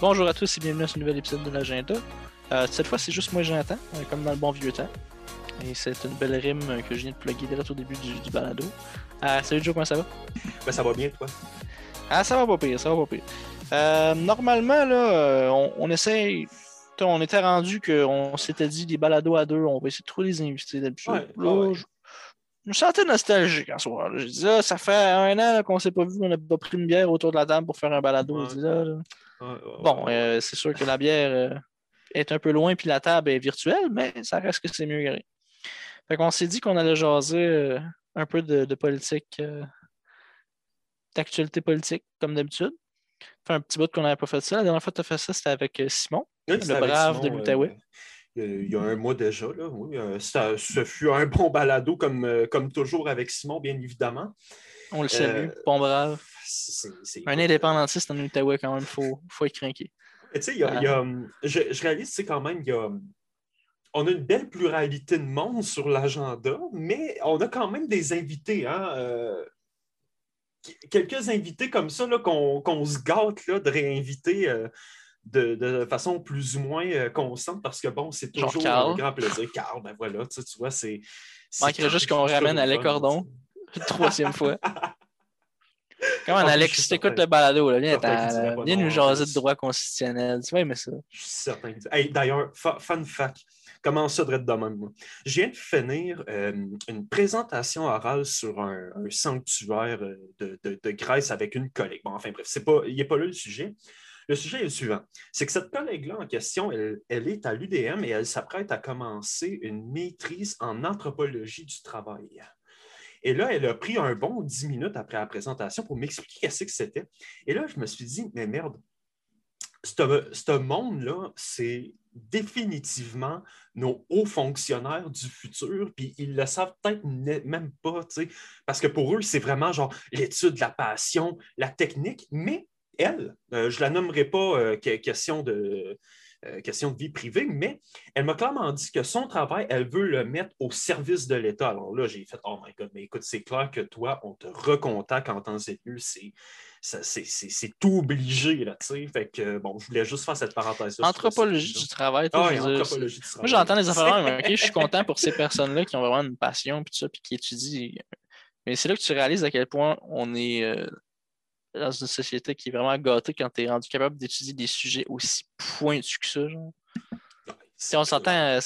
Bonjour à tous et bienvenue à ce nouvel épisode de l'agenda. Euh, cette fois, c'est juste moi et Jonathan, euh, comme dans le bon vieux temps. Et c'est une belle rime que je viens de plugger direct au début du, du balado. Euh, salut Joe, comment ça va? Ben, ça va bien, toi? Ah, ça va pas pire, ça va pas pire. Euh, normalement, là, on, on On était rendu qu'on s'était dit des balados à deux, on va essayer de trouver des invités d'habitude. Ouais, Là, ouais, ouais. je, je me sentais nostalgique en soir. là. J'ai dit, ah, ça fait un an qu'on s'est pas vu, on n'a pas pris une bière autour de la table pour faire un balado. Ouais. Je dis, là, Bon, euh, c'est sûr que la bière euh, est un peu loin, puis la table est virtuelle, mais ça reste que c'est mieux rien. Fait qu'on s'est dit qu'on allait jaser euh, un peu de, de politique, d'actualité politique, comme d'habitude. Fait un petit bout qu'on n'avait pas fait ça. La dernière fois que tu as fait ça, c'était avec Simon. Oui, le brave de l'Outaouais. il y a un mois déjà, là, oui. ça- ce fut un bon balado, comme, comme toujours avec Simon, bien évidemment. On le salue, Euh, bon brave. C'est- c'est- Un indépendantiste en Outaouais, quand même, il faut, faut être craqué. Tu sais, y a- il y a, hum, je, je réalise, sais, quand même, il y a, hum, on a une belle pluralité de monde sur l'agenda, mais on a quand même des invités, hein, euh, qu- quelques invités comme ça, là, qu'on qu'on se gâte là, de réinviter euh, de, de façon plus ou moins euh, constante, parce que bon, c'est toujours un grand plaisir. Carl, ben voilà, tu tu vois, c'est. c'est Manquerait juste qu'on ramène le Alec fun, Cordon. tu sais. Une troisième fois. Comment, je Alex, si t'écoutes le balado, là, viens, viens nous en jaser de droit constitutionnel. Tu vois, mais ça. Je suis certain. que- Hey, D'ailleurs, fun fact, comment ça devrait être de même, moi? Je viens de finir euh, une présentation orale sur un, un sanctuaire euh, de, de- de Grèce avec une collègue. Bon, enfin bref, c'est pas, il n'est pas là le sujet. Le sujet est le suivant. C'est que cette collègue-là en question, elle, elle est à l'UDM et elle s'apprête à commencer une maîtrise en anthropologie du travail. Et là, elle a pris un bon 10 minutes après la présentation pour m'expliquer qu'est-ce que c'était. Et là, je me suis dit, mais merde, ce monde-là, c'est définitivement nos hauts fonctionnaires du futur, puis ils le savent peut-être même pas, tu sais, parce que pour eux, c'est vraiment genre l'étude, la passion, la technique, mais elle, euh, je la nommerai pas euh, que- question de, euh, question de vie privée, mais elle m'a clairement dit que son travail, elle veut le mettre au service de l'État. Alors là, j'ai fait Oh my God, mais écoute, c'est clair que toi, on te recontacte en temps et lieu. C'est, c'est, tout obligé, là, tu sais. Fait que, bon, je voulais juste faire cette parenthèse. Anthropologie du travail. tu sais, Ah anthropologie du travail. Moi, j'entends les affaires, mais ok, je suis content pour ces personnes-là qui ont vraiment une passion, puis tout ça, puis qui étudient. Mais c'est là que tu réalises à quel point on est euh, dans une société qui est vraiment gâtée quand tu es rendu capable d'étudier des sujets aussi pointus que ça. Genre. Si on s'entend, euh,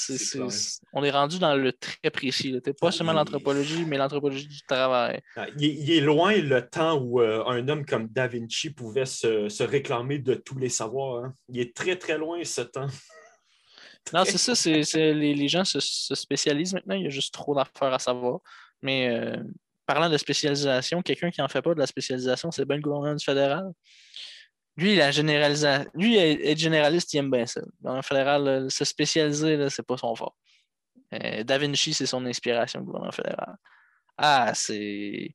on est rendu dans le très précis. là. Pas Ah, seulement l'anthropologie, mais l'anthropologie du travail. Ah, Il est, il est loin le temps où euh, un homme comme Da Vinci pouvait se, se réclamer de tous les savoirs. hein. Il est très, très loin ce temps. Non, c'est ça, c'est, c'est- les, les gens se, se spécialisent maintenant, il y a juste trop d'affaires à savoir. Mais euh, parlant de spécialisation, quelqu'un qui n'en fait pas de la spécialisation, c'est bien le gouvernement du fédéral. Lui, la généralisation, lui, être généraliste, il aime bien ça. Le fédéral, là, se spécialiser, c'est pas son fort. Euh, da Vinci, c'est son inspiration, le gouvernement fédéral. Ah, c'est.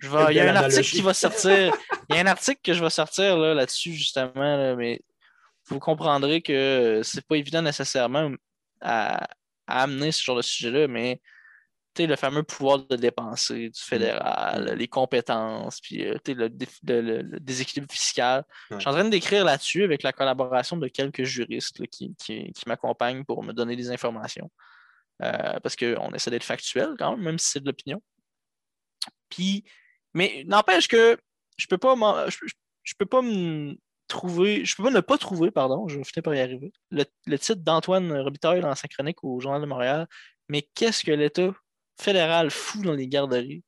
Je vais- Il y a un article qui va sortir. Il y a un article que je vais sortir là, là-dessus, justement, là, mais vous comprendrez que c'est pas évident nécessairement à, à amener ce genre de sujet-là, mais le fameux pouvoir de dépenser du fédéral, les compétences, puis euh, le, le- le- le déséquilibre fiscal. Je suis en train d'écrire là-dessus avec la collaboration de quelques juristes là, qui, qui- qui m'accompagnent pour me donner des informations. Euh, parce qu'on essaie d'être factuel quand même, même si c'est de l'opinion. Puis, mais n'empêche que je peux pas je, peux pas me trouver, je peux pas ne pas trouver, pardon, je vais finir par y arriver, le, le titre d'Antoine Robitaille dans sa chronique au Journal de Montréal. Mais qu'est-ce que l'État fédéral fout dans les garderies?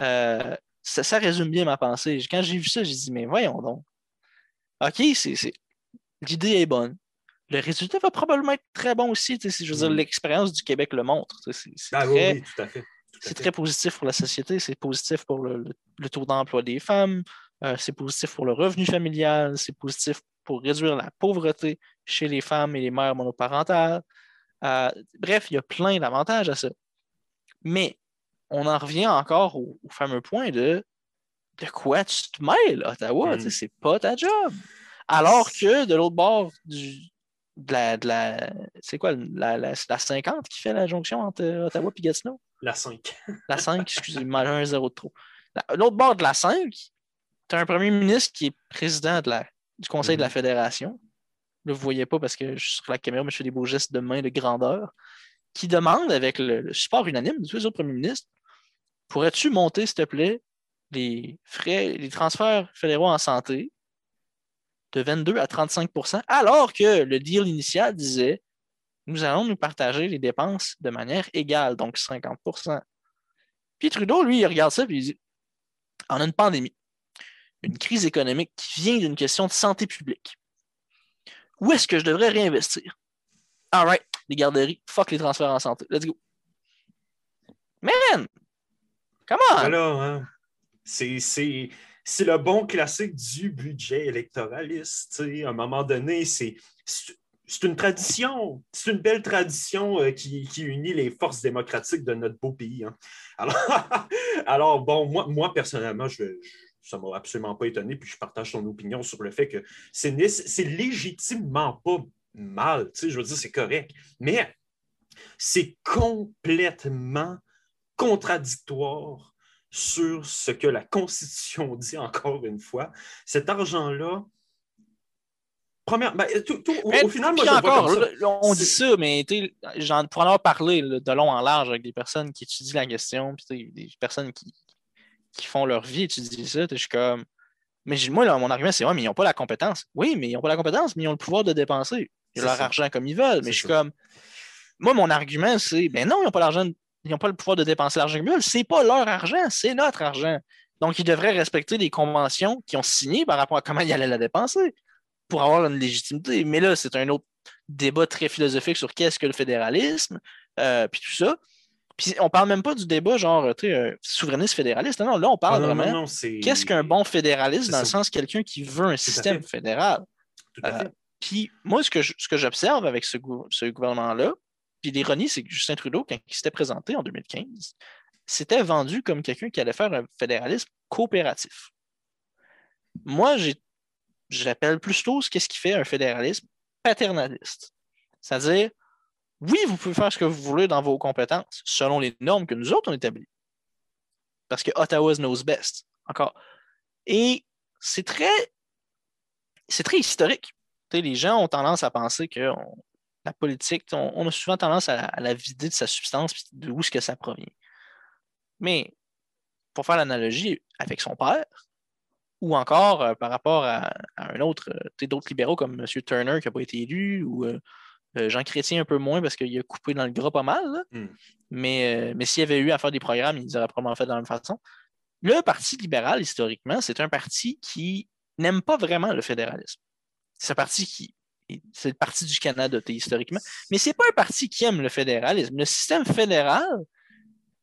Euh, ça, ça résume bien ma pensée. Quand j'ai vu ça, j'ai dit, mais voyons donc. OK, c'est, l'idée est bonne. Le résultat va probablement être très bon aussi. Je veux dire, Mm. l'expérience du Québec le montre. C'est, Ah très, oui, oui, tout à fait. tout à c'est fait. très positif pour la société, c'est positif pour le, le- le taux d'emploi des femmes, euh, c'est positif pour le revenu familial, c'est positif pour réduire la pauvreté chez les femmes et les mères monoparentales. Euh, bref, il y a plein d'avantages à ça. Mais on en revient encore au, au fameux point de de quoi tu te mêles, Ottawa? Mm. Sais, C'est pas ta job. Alors que de l'autre bord du, de la, de la- c'est quoi, la, la, la 50 qui fait la jonction entre Ottawa et Gatineau? La 5. La 5, excusez-moi, un zéro de trop. La- L'autre bord de la 5, tu as un premier ministre qui est président de la, du Conseil de la Mhm. Fédération. Là, vous ne voyez pas parce que je suis sur la caméra, mais je fais des beaux gestes de main de grandeur. Qui demande, avec le, support unanime de tous les autres premiers ministres, pourrais-tu monter, s'il te plaît, les frais, les transferts fédéraux en santé de 22 à 35% alors que le deal initial disait nous allons nous partager les dépenses de manière égale, donc 50% Puis Trudeau, lui, il regarde ça et il dit on a une pandémie, une crise économique qui vient d'une question de santé publique. Où est-ce que je devrais réinvestir? All right, les garderies, fuck les transferts en santé. Let's go. Man! Come on! Voilà, hein. C'est- C'est c'est le bon classique du budget électoraliste. À un moment donné, c'est une tradition. C'est une belle tradition euh, qui, unit les forces démocratiques de notre beau pays. hein. Alors, alors, bon, moi, personnellement, je, ça ne m'a absolument pas étonné, puis je partage ton opinion sur le fait que c'est c'est légitimement pas mal. tu sais, Je veux dire, c'est correct. Mais c'est complètement contradictoire sur ce que la Constitution dit encore une fois. Cet argent-là, première, ben, tout- tout- au, final, moi, je vois ça. on dit ça, mais tu sais, j'en- pour en avoir parlé là, de long en large avec des personnes qui étudient la question, puis des personnes qui, qui font leur vie étudier ça, je suis comme. Mais moi, là, mon argument, c'est ouais, mais ils n'ont pas la compétence. Oui, mais ils n'ont pas la compétence, mais ils ont le pouvoir de dépenser C'est leur ça. argent comme ils veulent. Mais je suis ça. comme. Moi, mon argument, c'est ben non, ils n'ont pas l'argent, ils n'ont pas le pouvoir de dépenser l'argent comme ils veulent. C'est pas leur argent, c'est notre argent. Donc, ils devraient respecter les conventions qu'ils ont signées par rapport à comment ils allaient la dépenser pour avoir une légitimité. Mais là, c'est un autre débat très philosophique sur qu'est-ce que le fédéralisme, euh, puis tout ça. Puis on parle même pas du débat genre, euh, souverainiste fédéraliste. Non, non, là, on Ah, parle non, vraiment qu'est-ce qu'un bon fédéraliste dans le sens quelqu'un qui veut un système fédéral? Tout à Euh, fait. Puis moi, ce que j'observe avec ce, gou- ce gouvernement-là, puis l'ironie, c'est que Justin Trudeau, quand il s'était présenté en 2015, s'était vendu comme quelqu'un qui allait faire un fédéralisme coopératif. Moi, j'appelle plutôt ce qu'est-ce qui fait un fédéralisme paternaliste. C'est-à-dire, oui, vous pouvez faire ce que vous voulez dans vos compétences, selon les normes que nous autres on établit. Parce que Ottawa knows best. Encore. Et c'est très, c'est très historique. Les gens ont tendance à penser que on- la politique, on, on a souvent tendance à, à la vider de sa substance puis de où est-ce que ça provient. Mais pour faire l'analogie avec son père, ou encore euh, par rapport à, à un autre, euh, d'autres libéraux comme M. Turner qui n'a pas été élu, ou euh, euh, Jean Chrétien un peu moins parce qu'il a coupé dans le gras pas mal. là. Hmm. Mais, mais s'il y avait eu à faire des programmes, il les aurait probablement fait de la même façon. Le Parti libéral, historiquement, c'est un parti qui n'aime pas vraiment le fédéralisme. C'est un parti qui. C'est le Parti du Canada, historiquement. Mais c'est pas un parti qui aime le fédéralisme. Le système fédéral,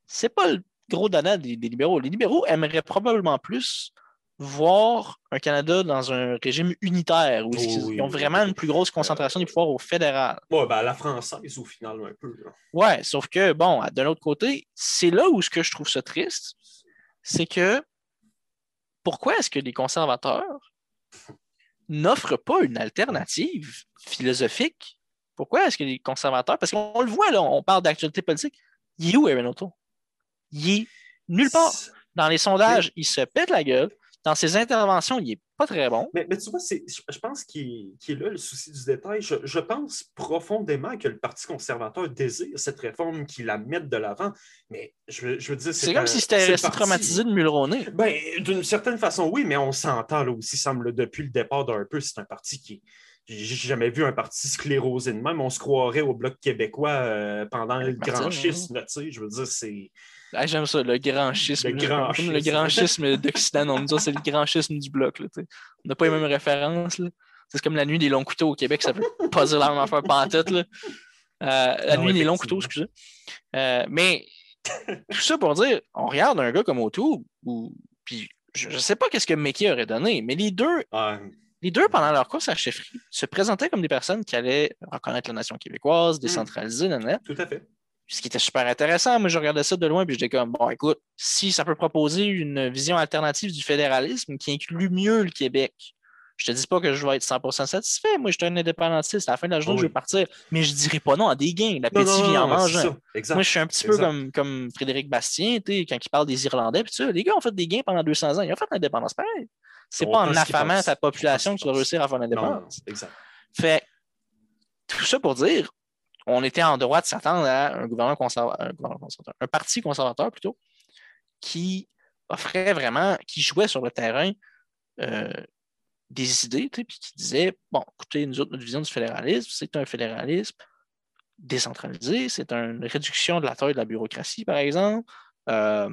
c'est pas le gros dada des, des libéraux. Les libéraux aimeraient probablement plus voir un Canada dans un régime unitaire où Oh ils oui, ont vraiment oui. une plus grosse concentration des pouvoirs au fédéral. Ouais, ben, à la française, au final, un peu. là. Ouais, sauf que, bon, de l'autre côté, c'est là où ce que je trouve ça triste, c'est que pourquoi est-ce que les conservateurs n'offrent pas une alternative philosophique? Pourquoi est-ce que les conservateurs, parce qu'on le voit là, on parle d'actualité politique, il est où O'Toole? Il est nulle part. Dans les sondages, il se pète la gueule. Dans ses interventions, il est pas très bon. Mais, mais tu vois, je pense qu'il est, là le souci du détail. Je, je pense profondément que le Parti conservateur désire cette réforme, qu'il la mette de l'avant. Mais je, veux- je veux dire, C'est comme un- si c'était resté parti- traumatisé de Mulroney. Ben, d'une certaine façon, oui, mais on s'entend là aussi, semble depuis le départ d'un peu, c'est un parti qui. J'ai jamais vu un parti sclérosé de même. On se croirait au Bloc québécois euh, pendant le Martin, grand hein. schisme, tu sais. Je veux dire, c'est. Ah, J'aime ça, le grand schisme. Le grand le schisme. grand schisme d'Occident. On nous dit c'est le grand schisme du bloc. là, on n'a pas les mêmes références. C'est comme la nuit des longs couteaux au Québec, ça veut pas dire la même affaire pantoute. Là. Euh, la Non, nuit des longs couteaux, excusez. Euh, mais tout ça pour dire, on regarde un gars comme O'Toole, ou puis je ne sais pas qu'est-ce que Mickey aurait donné, mais les deux, ah, les deux, pendant leur course à la chefferie, se présentaient comme des personnes qui allaient reconnaître la nation québécoise, décentraliser, nanana. tout à fait. Ce qui était super intéressant, moi je regardais ça de loin puis j'étais comme bon écoute, si ça peut proposer une vision alternative du fédéralisme qui inclut mieux le Québec Je te dis pas que je vais être 100% satisfait. Moi, je suis un indépendantiste. À la fin de la journée, je veux partir. Mais je dirais pas non à des gains. L'appétit vient en mangeant. Moi, je suis un petit peu comme, comme Frédéric Bastien, quand il parle des Irlandais. Puis ça, les gars ont fait des gains pendant 200 ans. Ils ont fait l'indépendance pareil. C'est pas en affamant ta population On que tu vas réussir à faire l'indépendance. exact. Fait tout ça pour dire, on était en droit de s'attendre à un gouvernement conservateur, un, parti conservateur plutôt, qui offrait vraiment, qui jouait sur le terrain euh, des idées, puis qui disait bon, écoutez, nous autres, notre vision du fédéralisme, c'est un fédéralisme décentralisé, c'est une réduction de la taille de la bureaucratie, par exemple, Euh,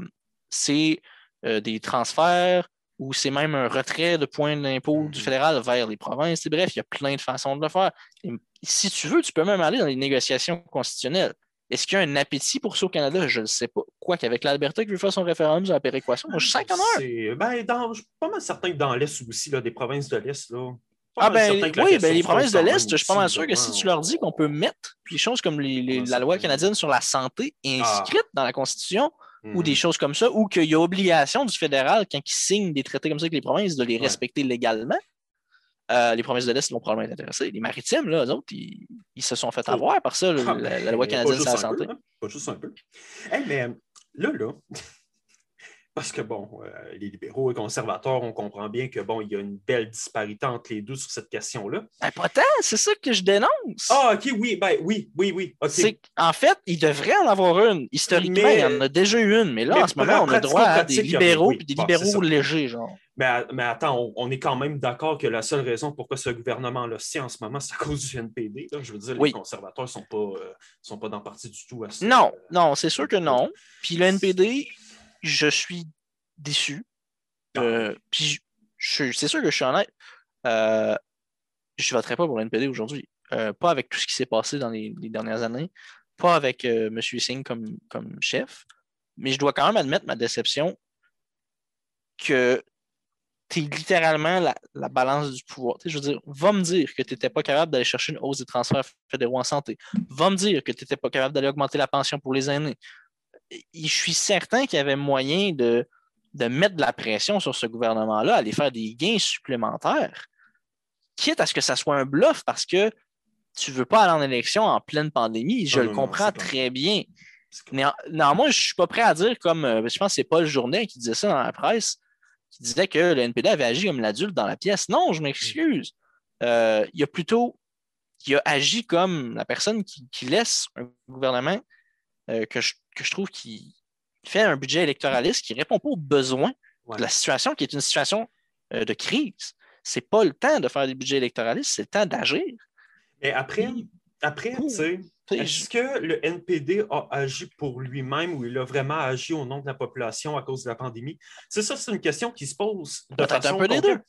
c'est euh, des transferts ou c'est même un retrait de points d'impôt du Mhm. fédéral vers les provinces. Et bref, il y a plein de façons de le faire. Et si tu veux, tu peux même aller dans les négociations constitutionnelles. Est-ce qu'il y a un appétit pour ça au Canada? Je ne sais pas. Quoi qu'avec l'Alberta qui veut faire son référendum sur la péréquation, moi je sens qu'il y Ben, je suis pas mal certain que dans l'Est aussi, là, des provinces de l'Est, là. Ah ben oui, ben, les provinces de l'Est, je suis pas mal sûr que si tu leur dis qu'on peut mettre des choses comme les- les- Ouais, la loi canadienne sur la santé inscrite dans la Constitution, ou Mhm. des choses comme ça, ou qu'il y a obligation du fédéral, quand il signe des traités comme ça avec les provinces, de les Ouais. respecter légalement. Euh, les provinces de l'Est vont probablement être intéressées. Les maritimes, là, eux autres, ils, ils se sont fait Oh. avoir par ça, le- Ah, la, ben, la loi canadienne sur la peu, santé. hein, Pas juste un peu. Hey, mais là, là, parce que bon, euh, les libéraux et conservateurs, on comprend bien que bon, il y a une belle disparité entre les deux sur cette question-là. Ben, pas tant, c'est ça que je dénonce. Ah, ok, oui, ben oui, oui, oui. en fait, il devrait en avoir une. Historiquement, Mais- il y en a déjà eu une, mais là, Mais en ce moment, on a droit à des libéraux oui. puis des libéraux légers, genre. Mais, mais attends, on, on est quand même d'accord que la seule raison pourquoi ce gouvernement-là tient en ce moment, c'est à cause du NPD. là. Je veux dire, Oui. les conservateurs ne sont, pas, euh, sont pas dans le parti du tout à ça. Non, non, c'est sûr que non. Puis le NPD, je suis déçu. Euh, puis c'est sûr que je suis honnête. Euh, je ne voterai pas pour le NPD aujourd'hui. Euh, pas avec tout ce qui s'est passé dans les, les dernières années. Pas avec euh, M. Singh comme, comme chef. Mais je dois quand même admettre ma déception que tu es littéralement la, la balance du pouvoir. Je veux dire, va me dire que tu n'étais pas capable d'aller chercher une hausse des transferts fédéraux en santé. Va me dire que tu n'étais pas capable d'aller augmenter la pension pour les aînés. Et je suis certain qu'il y avait moyen de, de mettre de la pression sur ce gouvernement-là, aller faire des gains supplémentaires, quitte à ce que ça soit un bluff parce que tu ne veux pas aller en élection en pleine pandémie. Je Non, le non, comprends très bien. Néanmoins, je ne suis pas prêt à dire comme, euh, je pense que c'est Paul Journet qui disait ça dans la presse, qui disait que le NPD avait agi comme l'adulte dans la pièce. Non, je m'excuse. Euh, il a plutôt il a agi comme la personne qui, qui laisse un gouvernement euh, que, je, que je trouve qui fait un budget électoraliste qui ne répond pas aux besoins Ouais. de la situation, qui est une situation euh, de crise. C'est pas le temps de faire des budgets électoralistes, c'est le temps d'agir. Mais après, après Tu sais, est-ce que le NPD a agi pour lui-même ou il a vraiment agi au nom de la population à cause de la pandémie? C'est ça, c'est une question qui se pose. Peut-être un peu des concrète.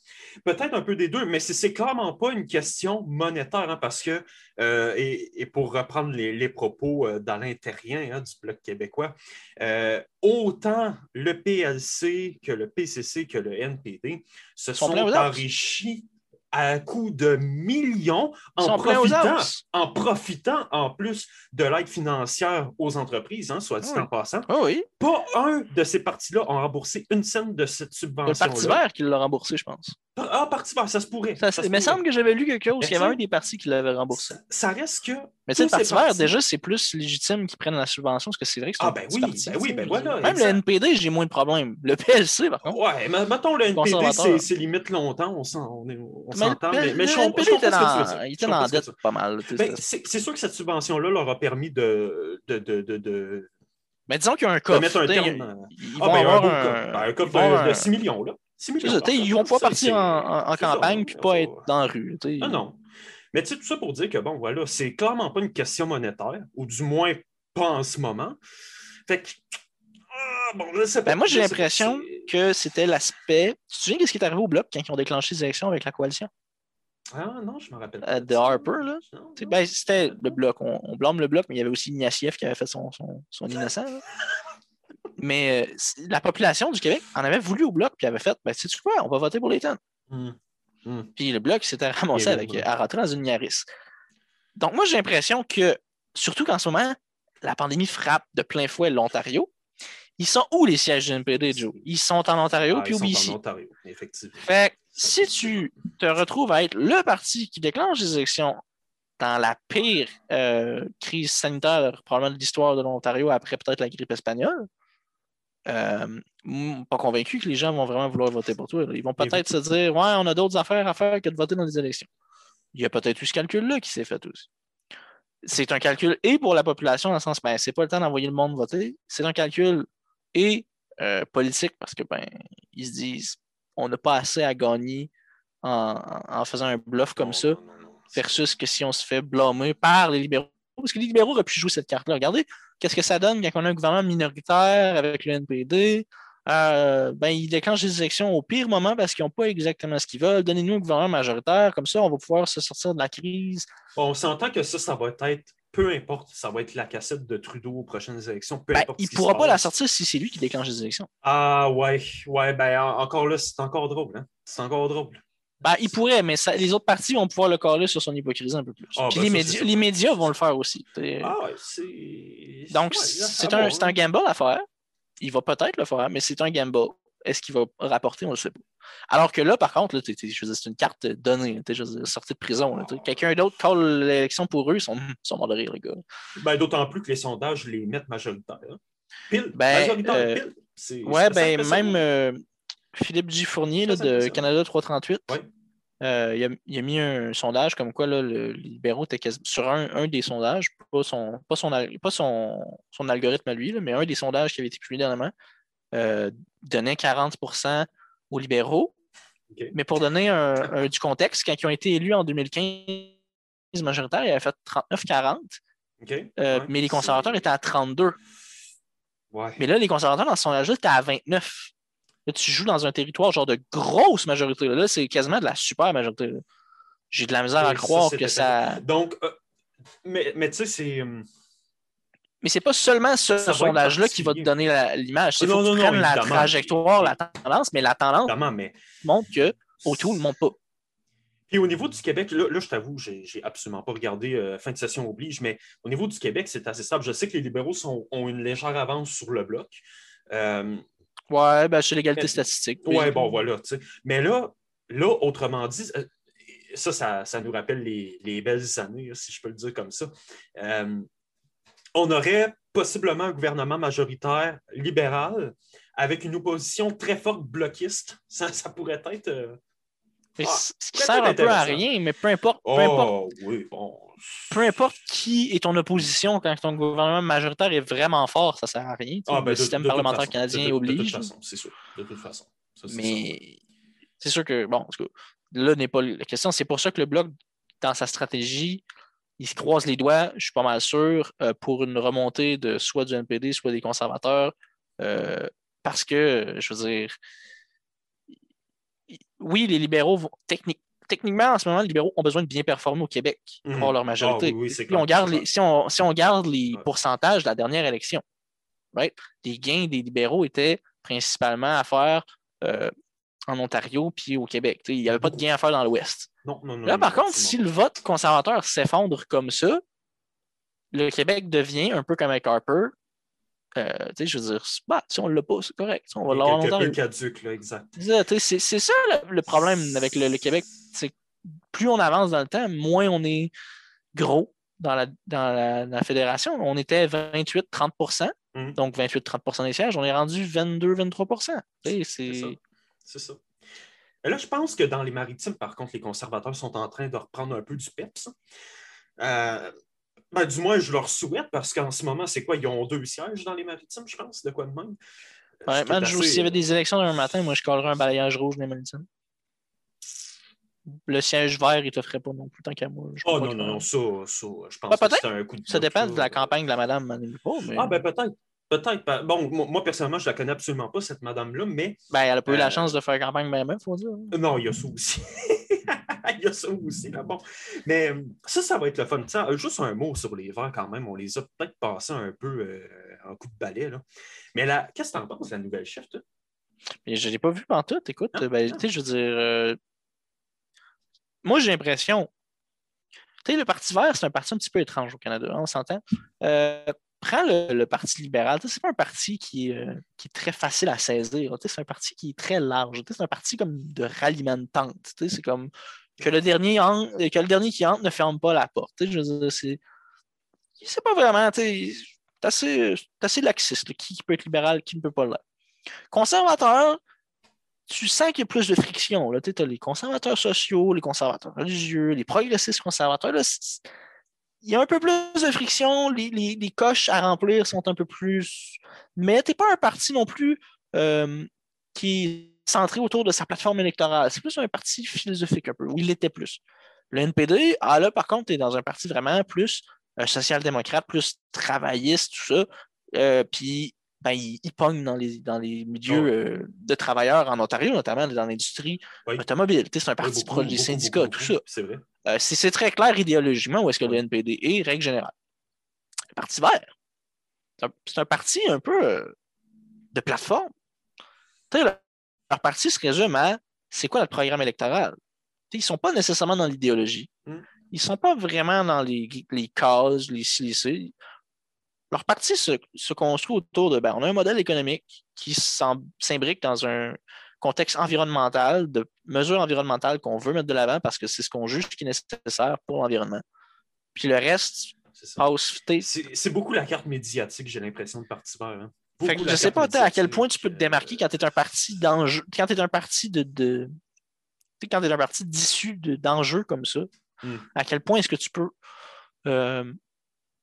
Peut-être un peu des deux, mais c'est- clairement pas une question monétaire, hein, parce que, euh, et, et pour reprendre les, les propos euh, d'Alain Terrien hein, du Bloc québécois, euh, autant le PLC que le PCC que le NPD se Sont enrichis à coup de millions en profitant, en profitant en plus de l'aide financière aux entreprises, hein, soit dit Oui. en passant. Ah oui, Pas un de ces partis-là ont remboursé une scène de cette le subvention. Parti vert qui l'a remboursé, je pense. Ah, Parti vert, ça se pourrait. Ça, ça il me semble que j'avais lu quelque chose, Mais qu'il y avait un des partis qui l'avait remboursé. Ça, ça reste que. Mais tu sais, le Parti vert, déjà, c'est plus légitime qu'ils prennent la subvention, parce que c'est vrai que c'est Ah, un ben petit oui, parti, ben oui, ben voilà. Même exact. le NPD, j'ai moins de problèmes. Le PLC, par contre. Ouais, mais mettons le NPD, c'est c'est limite longtemps, on on est- on Mais s'entend. le- Mais, mais le je comprends- ce que que dette pas mal. Ben, c'est sûr que cette subvention-là leur a permis de, de, de, de, Mais disons qu'il y a un coffre. mettre un terme. Ils Ah, vont ben, un avoir beau un. coffre. Ben, de, avoir de un- 6 millions, là. 6 millions. Par ils vont pas partir en, en- en campagne puis pas être dans la rue. sais. Non, non. Mais tu sais, tout ça pour dire que, bon, voilà, c'est clairement pas une question monétaire, ou du moins pas en ce moment. Fait que. Ah, bon, pas. Ben, moi, j'ai l'impression que c'était l'aspect. Tu te souviens de ce qui est arrivé au Bloc quand ils ont déclenché les élections avec la coalition? Ah non, je me rappelle Euh, pas. de Harper, là? Ben, C'était le Bloc. On, on blâme le Bloc, mais il y avait aussi Ignacio qui avait fait son, son, son innocent. là. Mais euh, la population du Québec en avait voulu au Bloc puis avait fait ben, sais-tu quoi, on va voter pour les tonnes. Hum, hum. Puis le bloc s'était ramassé avec, là, à rentrer dans une Yaris. Donc, moi, j'ai l'impression que, surtout qu'en ce moment, la pandémie frappe de plein fouet l'Ontario. Ils sont où les sièges du NPD, Joe? Ils sont en Ontario Ah, puis ils sont BC. en Ontario, effectivement. Fait que si tu te retrouves à être le parti qui déclenche les élections dans la pire euh, crise sanitaire probablement de l'histoire de l'Ontario après peut-être la grippe espagnole, euh, pas convaincu que les gens vont vraiment vouloir voter pour toi. Ils vont peut-être se dire Ouais, on a d'autres affaires à faire que de voter dans les élections. Il y a peut-être eu ce calcul-là qui s'est fait aussi. C'est un calcul et pour la population, dans le sens, ben, c'est pas le temps d'envoyer le monde voter. C'est un calcul et euh, politique parce que ben, ils se disent on n'a pas assez à gagner en, faisant un bluff comme ça, versus que si on se fait blâmer par les libéraux. Parce que les libéraux auraient pu jouer cette carte-là. Regardez, qu'est-ce que ça donne quand on a un gouvernement minoritaire avec le NPD? Euh, ben, ils déclenchent les élections au pire moment parce qu'ils n'ont pas exactement ce qu'ils veulent. Donnez-nous un gouvernement majoritaire, comme ça, on va pouvoir se sortir de la crise. on s'entend que ça, ça va être, peu importe, ça va être la cassette de Trudeau aux prochaines élections. Peu ben, importe il ne pourra pas la sortir si c'est lui qui déclenche les élections. Ah ouais, ouais, ben encore là, c'est encore drôle. Hein? C'est encore drôle. Ben, il pourrait, mais les autres partis vont pouvoir le coller sur son hypocrisie un peu plus. Ah, ben, les, médias, les, médias, vont le faire aussi. Ah, c'est. Donc, c'est un, un gamble à faire. Il va peut-être le faire, mais c'est un gamble. Est-ce qu'il va rapporter? On ne le sait pas. Alors que là, par contre, c'est une carte donnée. sortie de prison. Quelqu'un d'autre colle l'élection pour eux, ils sont, sont morts de rire, les gars. Ben, D'autant plus que les sondages les mettent majoritaires. Pile. Ben, majoritaire, euh, pile. Ouais, ben, même euh, Philippe G. Fournier de Canada 338. Euh, il, a, mis un sondage comme quoi le libéraux était sur un, des sondages, pas son, pas son, pas son, algorithme à lui, mais un des sondages qui avait été publié dernièrement, euh, donnait 40% aux libéraux. Mais pour donner du contexte, quand ils ont été élus en 2015 majoritaire, ils avaient fait 39-40. Euh, mais les conservateurs étaient à 32. Mais là, les conservateurs dans ce sondage-là étaient à 29. Là, tu joues dans un territoire genre de grosse majorité. Là, c'est quasiment de la super majorité. J'ai de la misère à croire que ça. Donc, euh, mais, mais tu sais, c'est. Euh, mais c'est pas seulement ce sondage-là qui va te donner l'image. C'est faut que tu prennes la trajectoire, la tendance, mais la tendance montre que autour ne monte pas. Puis au niveau du Québec, là, je t'avoue, j'ai absolument pas regardé euh, fin de session oblige, mais au niveau du Québec, c'est assez stable. Je sais que les libéraux ont une légère avance sur le bloc. Ouais, ben, c'est l'égalité statistique. Ouais, bon, voilà. Mais là, là, autrement dit, euh, ça, ça, nous rappelle les, belles années, si je peux le dire comme ça. Euh, on aurait possiblement un gouvernement majoritaire libéral avec une opposition très forte bloquiste. Ça, ça pourrait être. Euh, ah, ce qui sert un peu à rien, mais peu importe. Peu, oh, oui, bon. peu importe qui est ton opposition quand ton gouvernement majoritaire est vraiment fort, ça ne sert à rien. Ah, ben, le système parlementaire canadien oblige. De toute façon, c'est sûr. De toute façon. mais c'est sûr que, bon, là n'est pas la question. C'est pour ça que le Bloc, dans sa stratégie, il se croise les doigts, je suis pas mal sûr, euh, pour une remontée de soit du NPD, soit des conservateurs. Euh, parce que, je veux dire, oui, les libéraux vont techniquement, en ce moment, les libéraux ont besoin de bien performer au Québec pour mhm. leur majorité. si, on garde les, si, on, garde les pourcentages de la dernière élection, les gains des libéraux étaient principalement à faire euh, en Ontario puis au Québec. il n'y avait pas de gains à faire dans l'Ouest. Là, par contre, si le vote conservateur s'effondre comme ça, le Québec devient un peu comme avec Harper, euh, je veux dire, bah, si on ne l'a pas, c'est correct. On va l'avoir longtemps. caduque, là, exact. C'est ça le, problème avec le, Québec. C'est plus on avance dans le temps, moins on est gros dans la, dans la, fédération. On était 28-30 hum. donc 28-30 des sièges. On est rendu 22-23 C'est ça. Et là, je pense que dans les maritimes, par contre, les conservateurs sont en train de reprendre un peu du peps. Euh, ben, du moins, je leur souhaite parce qu'en ce moment, c'est quoi? Ils ont deux sièges dans les maritimes, je pense, de quoi de même. Ouais, man, s'il y avait des élections un matin, moi, je collerais un balayage rouge dans les maritimes. Le siège vert, il te ferait pas non plus tant qu'à moi. oh non, non, non, ça, ça, je pense que c'est un coup de Ça dépend de la campagne de la madame mais... Ah, ben peut-être. Peut-être. Bon, moi, personnellement, je la connais absolument pas, cette madame-là, mais. Ben, elle n'a pas eu la euh, chance de faire campagne même, il faut dire. Non, il y a ça aussi. il y a ça aussi, là. Bon. Mais euh, ça, ça va être le fun. Euh, juste un mot sur les verts, quand même. On les a peut-être passés un peu en coup de balai, là. Mais là, qu'est-ce que tu en penses la nouvelle chef, toi? Mais je ne l'ai pas vu tout. Écoute, ben, tu sais, je veux dire. Moi, j'ai l'impression. Tu sais, le Parti vert, c'est un parti un petit peu étrange au Canada, hein, on s'entend prends le, Parti libéral, c'est pas un parti qui, est très facile à saisir. C'est un parti qui est très large. C'est un parti comme de ralliement de tente. C'est comme que le, dernier que le dernier qui entre ne ferme pas la porte. Je. C'est pas vraiment. C'est assez, assez laxiste. Qui, peut être libéral, qui ne peut pas l'être. Conservateur, tu sens qu'il y a plus de friction. Tu as les conservateurs sociaux, les conservateurs religieux, les progressistes conservateurs. Il y a un peu plus de friction, les, coches à remplir sont un peu plus. Mais tu n'es pas un parti non plus euh, qui est centré autour de sa plateforme électorale. C'est plus un parti philosophique un peu, où il l'était plus. Le NPD, ah là, par contre, tu es dans un parti vraiment plus euh, social-démocrate, plus travailliste, tout ça. Euh, puis ben, il, pogne dans les, dans les milieux euh, de travailleurs en Ontario, notamment dans l'industrie automobile. C'est un parti proche des syndicats, tout ça. C'est vrai. c'est très clair idéologiquement où est-ce que le NPD est, règle générale. Le Parti vert, c'est un, parti un peu de plateforme. leur, parti se résume à c'est quoi notre programme électoral? ils ne sont pas nécessairement dans l'idéologie. Hmm. Ils ne sont pas vraiment dans les, les causes, les CIC. Leur parti se, construit autour de, ben, on a un modèle économique qui s'imbrique dans un contexte environnemental, de mesures environnementales qu'on veut mettre de l'avant parce que c'est ce qu'on juge qui est nécessaire pour l'environnement. Puis le reste C'est beaucoup la carte médiatique, j'ai l'impression, de Parti vert. Hein. je ne sais pas à quel point tu peux te démarquer quand tu es un parti d'enjeu, quand tu es un parti de, de... quand tu es un parti d'issue d'enjeux comme ça. Hmm. À quel point est-ce que tu peux euh,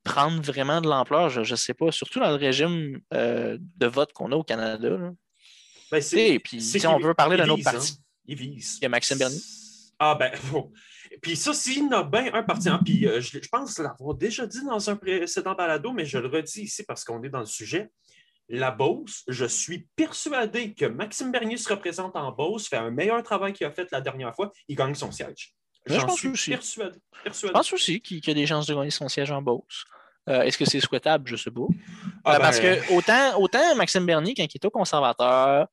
prendre vraiment de l'ampleur, je ne sais pas, surtout dans le régime euh, de vote qu'on a au Canada. Ben puis si on veut parler d'un autre parti, hein. il y a Maxime Bernier. Ah ben, bon. Puis ça, s'il y en a bien un parti, hein, puis euh, je, pense l'avoir déjà dit dans un précédent balado, mais je le redis ici parce qu'on est dans le sujet. La Beauce, je suis persuadé que Maxime Bernier se représente en Beauce, fait un meilleur travail qu'il a fait la dernière fois, il gagne son siège. Je pense aussi. Je pense aussi qu'il y a des chances de gagner son siège en Beauce. Euh, est-ce que c'est souhaitable? Je ne sais pas. Ah, euh, parce ben, que autant, autant Maxime Bernier, quand il était au conservateur,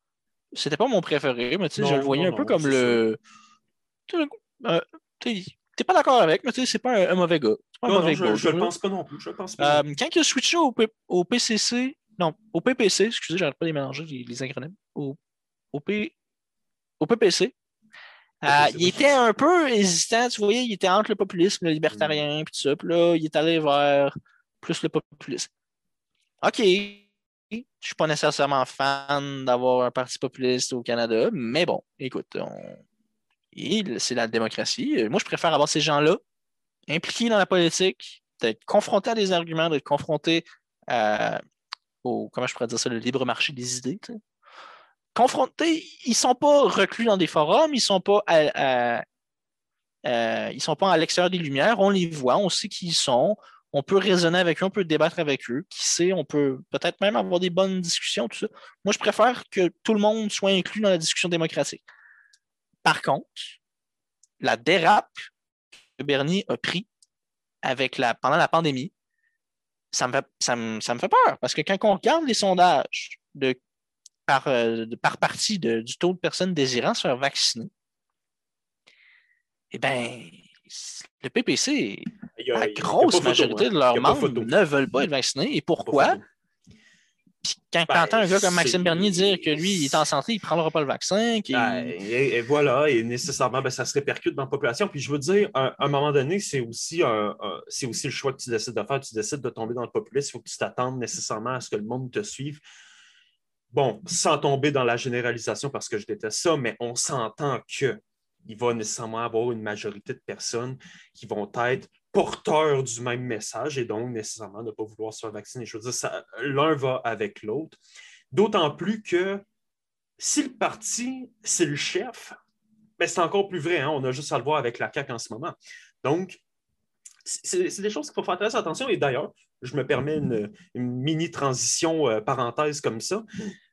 c'était pas mon préféré, mais je le voyais un peu comme le. Euh, tu n'es pas d'accord avec, mais c'est pas un, mauvais gars. Pas un mauvais je ne le pense pas non plus. quand il a switché au, au, PCC, non, au PPC, excusez, j'arrête pas de mélanger les, les acronymes, au, au, P, au PPC, euh, il était un peu hésitant, tu voyais, il était entre le populisme, le libertarien, puis tout ça. Puis là, il est allé vers plus le populisme. OK, je ne suis pas nécessairement fan d'avoir un parti populiste au Canada, mais bon, écoute, c'est la démocratie. Moi, je préfère avoir ces gens-là impliqués dans la politique, d'être confrontés à des arguments, d'être confrontés au, comment je pourrais dire ça, le libre marché des idées confrontés, ils sont pas reclus dans des forums, ils sont pas ils sont pas à l'extérieur des lumières, on les voit, on sait qui ils sont, on peut raisonner avec eux, on peut débattre avec eux, qui sait, on peut peut-être même avoir des bonnes discussions, tout ça. Moi, je préfère que tout le monde soit inclus dans la discussion démocratique. Par contre, la dérape que Bernie a pris avec la, pendant la pandémie, ça me, ça, me, ça me fait peur parce que quand on regarde les sondages de par, euh, par partie du taux de personnes désirant se faire vacciner, eh bien, le PPC, la grosse majorité hein. de leurs membres ne veulent pas être vaccinés. Et pourquoi? Puis quand tu entends un gars comme Maxime Bernier dire que lui, il est en santé, il ne prendra pas le vaccin. Ben, et, voilà, et nécessairement, ben, ça se répercute dans la population. Puis je veux dire, à un, moment donné, c'est aussi, aussi le choix que tu décides de faire. Tu décides de tomber dans le populisme, il faut que tu t'attendes nécessairement à ce que le monde te suive bon, sans tomber dans la généralisation parce que je déteste ça, mais on s'entend qu'il va nécessairement avoir une majorité de personnes qui vont être porteurs du même message et donc nécessairement ne pas vouloir se faire vacciner. Je veux dire, l'un va avec l'autre. D'autant plus que si le parti, c'est le chef, ben c'est encore plus vrai. Hein. On a juste à le voir avec la CAQ en ce moment. Donc, c'est des choses qu'il faut faire très attention. Et d'ailleurs, je me permets une, mini transition euh, parenthèse comme ça.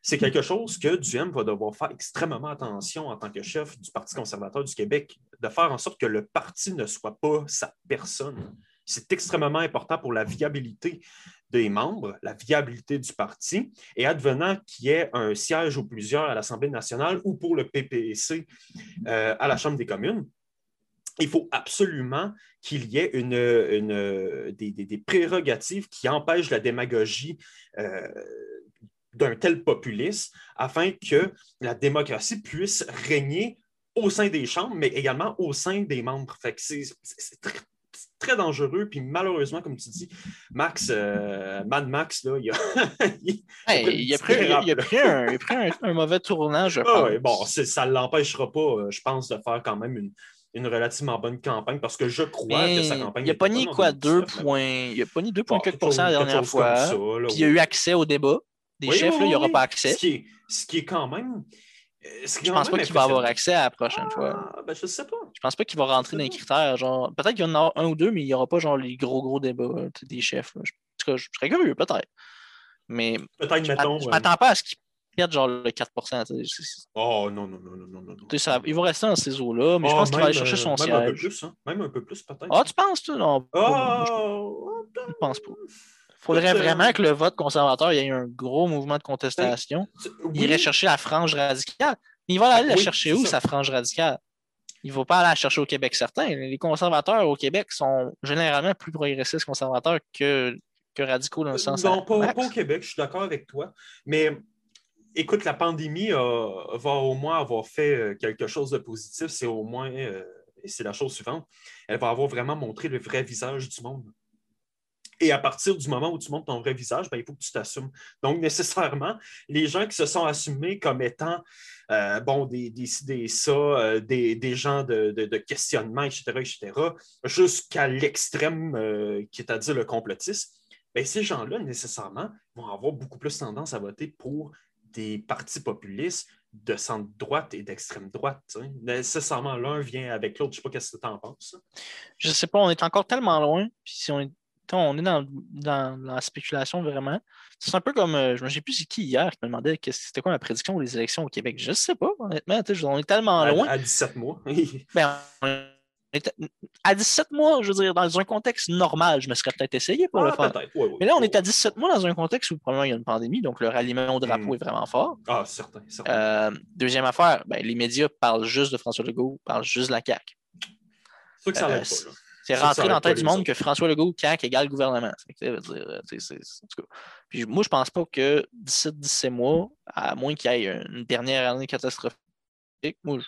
C'est quelque chose que Duhem va devoir faire extrêmement attention en tant que chef du Parti conservateur du Québec, de faire en sorte que le parti ne soit pas sa personne. C'est extrêmement important pour la viabilité des membres, la viabilité du parti, et advenant qu'il y ait un siège ou plusieurs à l'Assemblée nationale ou pour le PPC euh, à la Chambre des communes, il faut absolument qu'il y ait une, une- des, des- des prérogatives qui empêchent la démagogie euh, d'un tel populisme afin que la démocratie puisse régner au sein des chambres, mais également au sein des membres. C'est très, dangereux. Puis malheureusement, comme tu dis, Max, euh, Mad Max, là, il a, il- Hey, il, a pris, il a- pris un, il a pris un- un mauvais tournant, je Ah ouais, bon, ça ne l'empêchera pas, euh, je pense, de faire quand même une, une relativement bonne campagne parce que je crois que sa campagne. il a était pogné bonne en quoi, 2019, 2 mais points. Il a pogné 2 points quelques pourcents la dernière fois. ça, là, Puis il y a eu accès au débat. Des Oui, chefs, oui, là, il n'y aura pas accès. Ce qui est, ce qui est quand même. euh, ce qui est Je quand pense pas qu'il va avoir accès à la prochaine fois. Ah, ben, je sais pas. Je pense pas qu'il va rentrer dans les critères. Genre, peut-être qu'il y en a un ou deux, mais il n'y aura pas genre les gros gros débats sais, des chefs. là. Je- En tout cas, je serais curieux, peut-être. Mais Peut-être, je je euh, m'attends pas à ce qu'il perde genre le 4%. tu sais. C'est- c'est- Oh, non, non, non, non, non, non. tu ça- il va rester dans ces eaux-là, mais je Ah, pense qu'il va aller chercher son euh, Même un peu siège. plus, hein. Même un peu plus, peut-être. Ah, tu penses, toi? Non, pas- je Oh! je pense pas. faudrait euh, vraiment que le vote conservateur, il y ait un gros mouvement de contestation. Tu- Il irait chercher la frange radicale. Il va aller la Oui, chercher où, ça. sa frange radicale? Il ne va pas aller la chercher au Québec, certains. Les conservateurs au Québec sont généralement plus progressistes conservateurs que, que radicaux dans le sens. Non, pas, pas au Québec, je suis d'accord avec toi. Mais écoute, la pandémie va au moins avoir fait euh, quelque chose de positif. C'est au moins, euh, c'est la chose suivante, elle va avoir vraiment montré le vrai visage du monde. Et à partir du moment où tu montres ton vrai visage, ben, il faut que tu t'assumes. Donc, nécessairement, les gens qui se sont assumés comme étant euh, bon, des, des, des ça, des, des gens de, de- questionnement, etc., etc., jusqu'à l'extrême euh, qui est à dire le complotisme, ben, ces gens-là, nécessairement, vont avoir beaucoup plus tendance à voter pour des partis populistes de centre-droite et d'extrême droite. Nécessairement, l'un vient avec l'autre. Je ne sais pas ce que tu en penses. Je sais pas, on est encore tellement loin. Puis si on est, on est dans, dans la spéculation vraiment. C'est un peu comme, euh, je ne sais plus c'est qui hier qui me demandait c'était quoi ma prédiction des élections au Québec. Je ne sais pas, honnêtement. On est tellement loin. à 17 mois. Ben, on à 17 mois, je veux dire, dans un contexte normal, je me serais peut-être essayé pour le Ah, faire. peut-être. Oui, oui, Mais là, on oui. est à 17 mois dans un contexte où probablement il y a une pandémie, donc le ralliement au drapeau Mm. est vraiment fort. Ah, certain. certain. Euh, deuxième affaire, ben, les médias parlent juste de François Legault, parlent juste de la CAQ. c'est que ça euh, c'est- pas. Là. C'est Ça, ça rentré dans la tête du monde que François Legault, CAQ égale gouvernement. Dire. Puis moi, je pense pas que d'ici 17 mois, à moins qu'il y ait une dernière année catastrophique, moi, je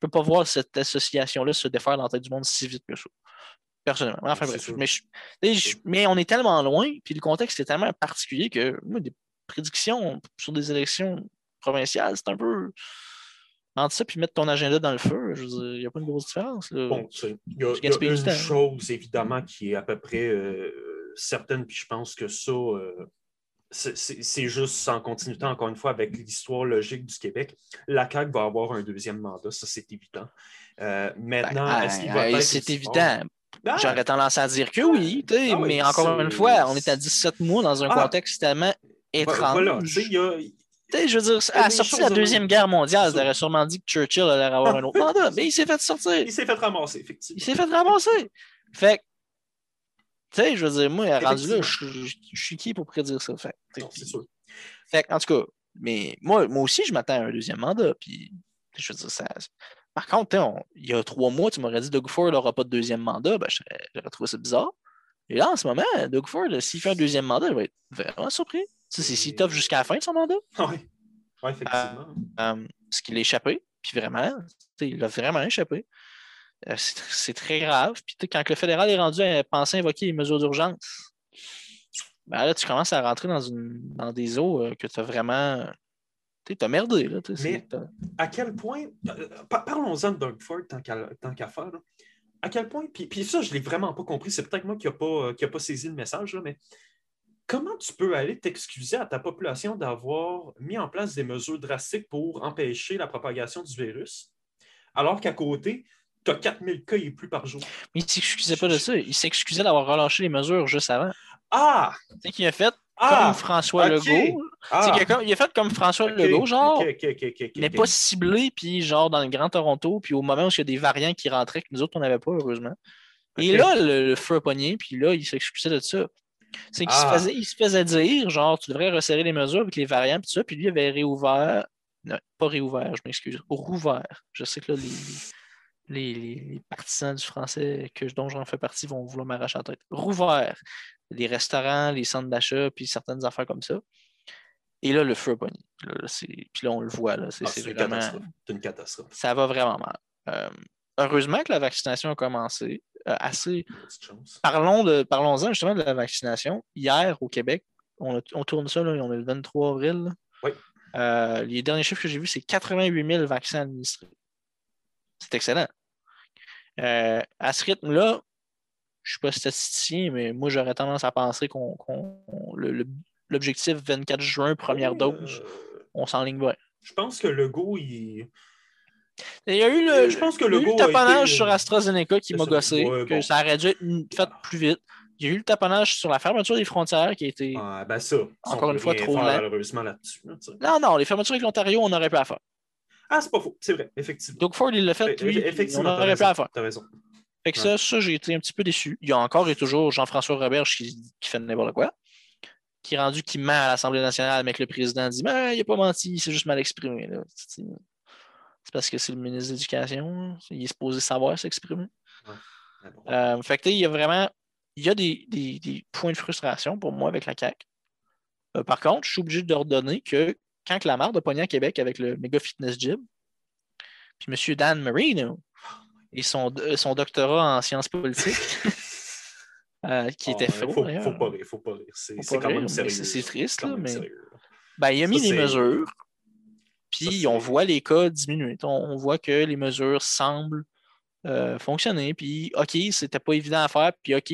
peux pas voir cette association-là se défaire dans la tête du monde si vite que ça. Personnellement. Enfin bref. Mais, je- tu sais, je- mais on est tellement loin, puis le contexte est tellement particulier que moi, des prédictions sur des élections provinciales, c'est un peu. Entre ça, puis mettre ton agenda dans le feu, il n'y a pas une grosse différence. Là. Bon, il y a, y une temps. chose, évidemment, qui est à peu près euh, certaine, puis je pense que ça, euh, c'est- juste en continuité, encore une fois, avec l'histoire logique du Québec. La CAQ va avoir un deuxième mandat, ça, c'est évident. Euh, maintenant, Ben, est-ce qu'il va c'est évident. Ben, J'aurais tendance à dire que oui, Ah oui, mais encore une fois, on est à 17 mois dans un Ah. contexte tellement étrange. Voilà, il y a- je veux dire, à la sortie de la Deuxième Guerre mondiale, ça. t'aurais sûrement dit que Churchill allait avoir un autre mandat, mais il s'est fait sortir. il s'est fait ramasser, Il effectivement. s'est fait ramasser. Fait que, tu sais, je veux dire, moi, rendu là, je je- je suis qui pour prédire ça? Fait, c'est sûr. fait en tout cas, mais moi, moi aussi, je m'attends à un deuxième mandat. Puis, je veux dire, ça. Par contre, on- il y a trois mois, tu m'aurais dit Doug Ford n'aura pas de deuxième mandat. Ben, j'aurais trouvé ça bizarre. Et là, en ce moment, Doug Ford, s'il fait un deuxième mandat, je vais être vraiment surpris. Tu sais, c'est s'il t'offre jusqu'à la fin de son mandat, Oui, ouais, effectivement. euh, ce qu'il a échappé. Puis vraiment, il a vraiment échappé. Euh, c'est tr- c'est très grave. Puis quand le fédéral est rendu à penser invoquer les mesures d'urgence, ben là, tu commences à rentrer dans, une, dans des eaux euh, que tu as vraiment. Tu as merdé. Là, Mais- à quel point, euh, par- parlons-en de Doug Ford tant qu'à faire, là. à quel point, puis, puis ça, je ne l'ai vraiment pas compris, c'est peut-être moi qui n'ai pas, euh, qui a pas saisi le message, là, mais comment tu peux aller t'excuser à ta population d'avoir mis en place des mesures drastiques pour empêcher la propagation du virus, alors qu'à côté, tu as 4000 cas et plus par jour? Mais il s'excusait pas de ça. Il s'excusait d'avoir relâché les mesures juste avant. Ah! Tu qu'il a fait Ah! comme François. Legault. Ah! A, comme- il a fait comme François Legault, genre, ok, ok, ok, ok, mais pas ciblé, puis genre dans le Grand Toronto, puis au moment où il y a des variants qui rentraient que nous autres, on n'avait pas, heureusement. Et là, le, le feu a pogné, puis là, il s'excusait de ça. C'est qu'il Ah. se, faisait, il se faisait dire, genre, tu devrais resserrer les mesures avec les variants, puis ça, puis lui, il avait réouvert, non, pas réouvert, je m'excuse, rouvert. Je sais que là, les, les, les, partisans du français que, dont j'en fais partie vont vouloir m'arracher la tête. Rouvert, les restaurants, les centres d'achat, puis certaines affaires comme ça. Et là, le feu a pogné. Puis là, on le voit. Là, c'est, ah, vraiment... une catastrophe. Ça va vraiment mal. Euh, heureusement que la vaccination a commencé. Euh, assez. Parlons de, parlons-en justement de la vaccination. Hier, au Québec, on, tourne ça, là, on est le 23 avril. Oui. Euh, les derniers chiffres que j'ai vus, c'est 88 000 vaccins administrés. C'est excellent. À ce rythme-là, je ne suis pas statisticien, mais moi, j'aurais tendance à penser qu'on, l'objectif 24 juin, première dose, on s'enligne bien. Je pense que le go, il. Il y a eu le, je pense que le, taponnage sur AstraZeneca qui m'a gossé, que ça aurait dû être fait plus vite. Il y a eu le taponnage sur la fermeture des frontières qui a été. Ah, ben ça. Encore une fois, trop lent. malheureusement là-dessus. non, non, les fermetures avec l'Ontario, on n'aurait pas à faire. Ah, c'est pas faux, c'est vrai, effectivement. Donc Ford, il l'a fait, lui, effectivement, on n'aurait pas à faire. T'as raison. Fait que ça, ça j'ai été un petit peu déçu. Il y a encore et toujours Jean-François Roberge qui, qui fait n'importe quoi, qui est rendu qui ment à l'Assemblée nationale, mais que le président dit Mais il n'a pas menti, il s'est juste mal exprimé. C'est parce que c'est le ministre de l'Éducation. Il est supposé savoir s'exprimer. Ouais. Euh, fait que il y a vraiment il y a des, des, points de frustration pour moi avec la CAQ. Euh, par contre, je suis obligé de redonner que quand Lamar de pogné à Québec avec le Mega Fitness Gym, puis M. Dan Marino et son, euh, son doctorat en sciences politiques, euh, qui était faux. Faut, faut pas rire, faut pas rire. C'est quand même sérieux. C'est triste, là, mais. Ben, il a mis des mesures, puis on voit les cas diminuer. On, voit que les mesures semblent fonctionner, puis OK, c'était pas évident à faire, puis OK,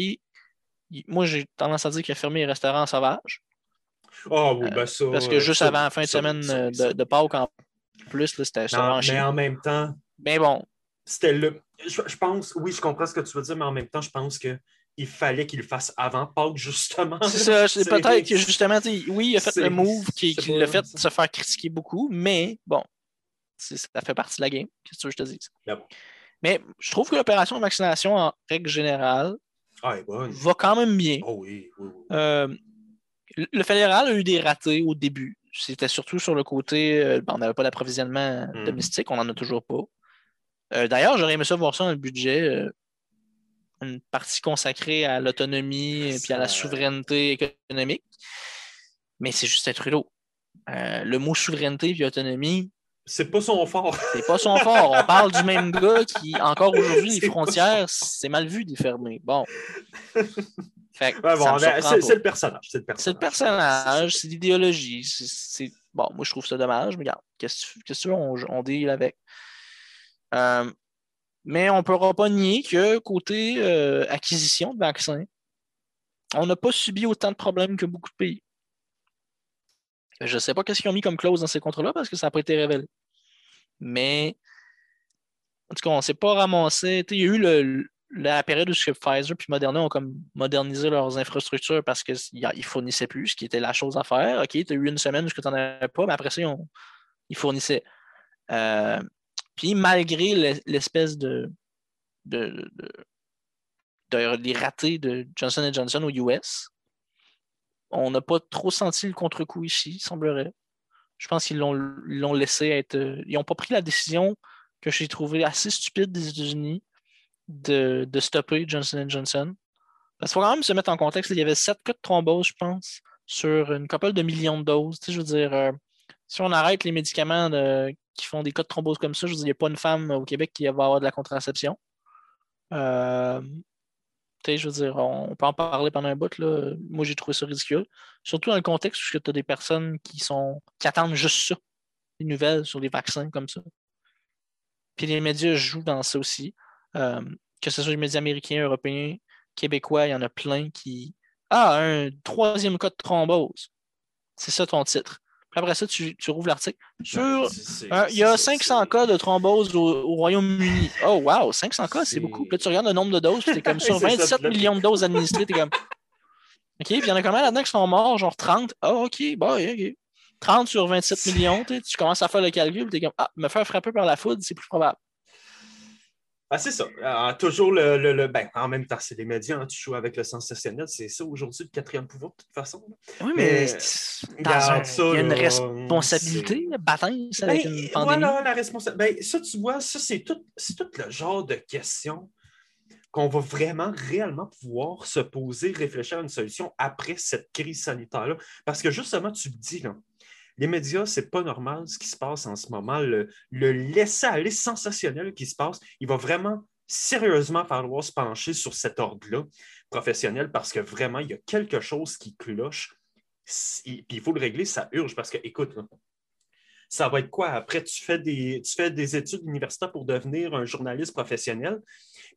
moi, j'ai tendance à dire qu'il a fermé les restaurants sauvages. Ah oui, ben ça. Parce que juste avant la fin de semaine de, de, Pâques, en plus, c'était. Mais en même temps. Mais bon. C'était le. Je, pense, oui, je comprends ce que tu veux dire, mais en même temps, je pense que il fallait qu'il le fasse avant Pâques, justement. C'est ça, c'est peut-être que justement, oui, il a fait le move qui, qui l'a fait se faire critiquer beaucoup, mais bon, ça fait partie de la game. Qu'est-ce que je te dis? Mais je trouve que l'opération de vaccination, en règle générale, ah, va quand même bien. Oh oui, euh, le fédéral a eu des ratés au début. C'était surtout sur le côté, euh, on n'avait pas d'approvisionnement hmm. domestique, on n'en a toujours pas. Euh, d'ailleurs, j'aurais aimé ça voir ça dans le budget, une partie consacrée à l'autonomie et puis à la souveraineté économique. Mais c'est juste être Trudeau. le mot souveraineté et autonomie, c'est pas son fort. c'est pas son fort. On parle du même gars qui, encore aujourd'hui, les frontières, c'est mal vu d'y fermer. Bon. c'est le personnage. C'est le personnage, c'est l'idéologie. Bon, moi, je trouve ça dommage, mais regarde, qu'est-ce que tu veux, on, on deal avec. Euh, mais on ne pourra pas nier que côté euh, acquisition de vaccins, on n'a pas subi autant de problèmes que beaucoup de pays. Je ne sais pas qu'est-ce qu'ils ont mis comme clause dans ces contrats-là parce que ça n'a pas été révélé. Mais, en tout cas, on ne s'est pas ramassé. Il y a eu la période où Pfizer et Moderna ont comme modernisé leurs infrastructures parce qu'ils ne fournissaient plus, ce qui était la chose à faire. OK, tu as eu une semaine où tu n'en avais pas, mais après ça, ils, fournissaient. Euh, puis malgré l'espèce de, de, de, les ratés de Johnson Johnson aux US, on n'a pas trop senti le contre-coup ici, semblerait. Je pense qu'ils l'ont laissé être. Euh, ils n'ont pas pris la décision que j'ai trouvée assez stupide des États-Unis de, stopper Johnson Johnson. Parce qu'il faut quand même se mettre en contexte. Il y avait sept cas de thrombose, je pense, sur une couple de millions de doses. je veux dire, euh, si on arrête les médicaments qui font des cas de thrombose comme ça, je veux dire, il n'y a pas une femme au Québec qui va avoir de la contraception. Euh, je veux dire, on peut en parler pendant un bout. Là. Moi, j'ai trouvé ça ridicule. Surtout dans le contexte où tu as des personnes qui sont qui attendent juste ça, des nouvelles sur les vaccins comme ça. Puis les médias jouent dans ça aussi. Euh, que ce soit les médias américains, européens, québécois, il y en a plein qui. Ah, un troisième cas de thrombose. C'est ça ton titre après ça, tu, tu rouvres l'article. Sur, il y a 500 cas de thrombose au, Royaume-Uni. Oh, wow, 500 cas, c'est beaucoup. Puis là, tu regardes le nombre de doses, c'est comme sur 27 millions de doses administrées, t'es comme. OK, puis il y en a combien là-dedans qui sont morts, genre 30. Ah, oh, OK, bon, OK. 30 sur 27 millions, tu commences à faire le calcul, tu es comme, ah, me faire frapper par la foudre, c'est plus probable. Ah, c'est ça. Ah, toujours le, le, le- ben, en même temps, c'est les médias, hein, tu joues avec le sensationnel, c'est ça aujourd'hui le quatrième pouvoir de toute façon. là. Oui, mais, Mais, c'est- dans regarde un- ça, il y a une responsabilité, bataille, ça, Ben, une pandémie. voilà la responsabilité. Ben, ça, tu vois, ça, c'est tout, tout le genre de questions qu'on va vraiment, réellement pouvoir se poser, réfléchir à une solution après cette crise sanitaire-là. Parce que justement, tu le dis, là, les médias, c'est pas normal ce qui se passe en ce moment. Le, le laisser-aller sensationnel qui se passe, il va vraiment sérieusement falloir se pencher sur cet ordre-là professionnel parce que vraiment, il y a quelque chose qui cloche. Puis il faut le régler, ça urge parce que, écoute, ça va être quoi? Après, tu fais des, tu fais des études universitaires pour devenir un journaliste professionnel,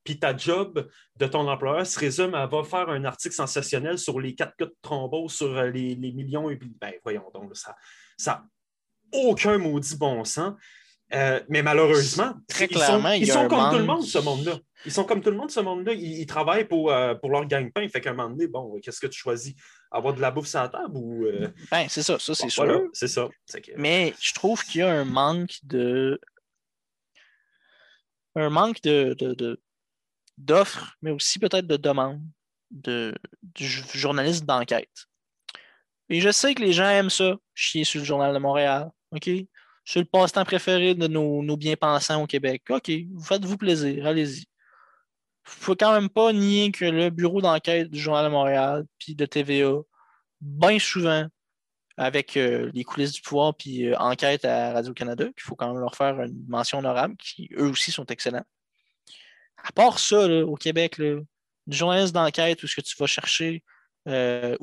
puis ta job de ton employeur se résume à va faire un article sensationnel sur les quatre cas de thrombose, sur euh, les, les millions. Et puis, ben, voyons donc, ça n'a aucun maudit bon sens. Euh, mais malheureusement, Très ils clairement, sont, ils comme tout le monde, ce monde-là. Ils sont comme tout le monde, ce monde-là. Ils, ils travaillent pour, euh, pour leur gagne-pain. Fait qu'à un moment donné, bon, qu'est-ce que tu choisis? Avoir de la bouffe sur la table ou. euh, Ben, c'est ça, ça, c'est bon, sûr. voilà, c'est ça. Que- Mais je trouve qu'il y a un manque de. Un manque de, de- de- d'offres, mais aussi peut-être de demandes de, du journaliste d'enquête. Et je sais que les gens aiment ça, chier sur le Journal de Montréal. OK? C'est le passe-temps préféré de nos, bien-pensants au Québec. OK, vous faites-vous plaisir, allez-y. Faut quand même pas nier que le bureau d'enquête du Journal de Montréal puis de TVA, bien souvent, avec euh, les coulisses du pouvoir puis euh, enquête à Radio-Canada, qu'il faut quand même leur faire une mention honorable, qui eux aussi sont excellents. À part ça, là, au Québec, là, une journaliste d'enquête où ce que tu vas chercher, euh,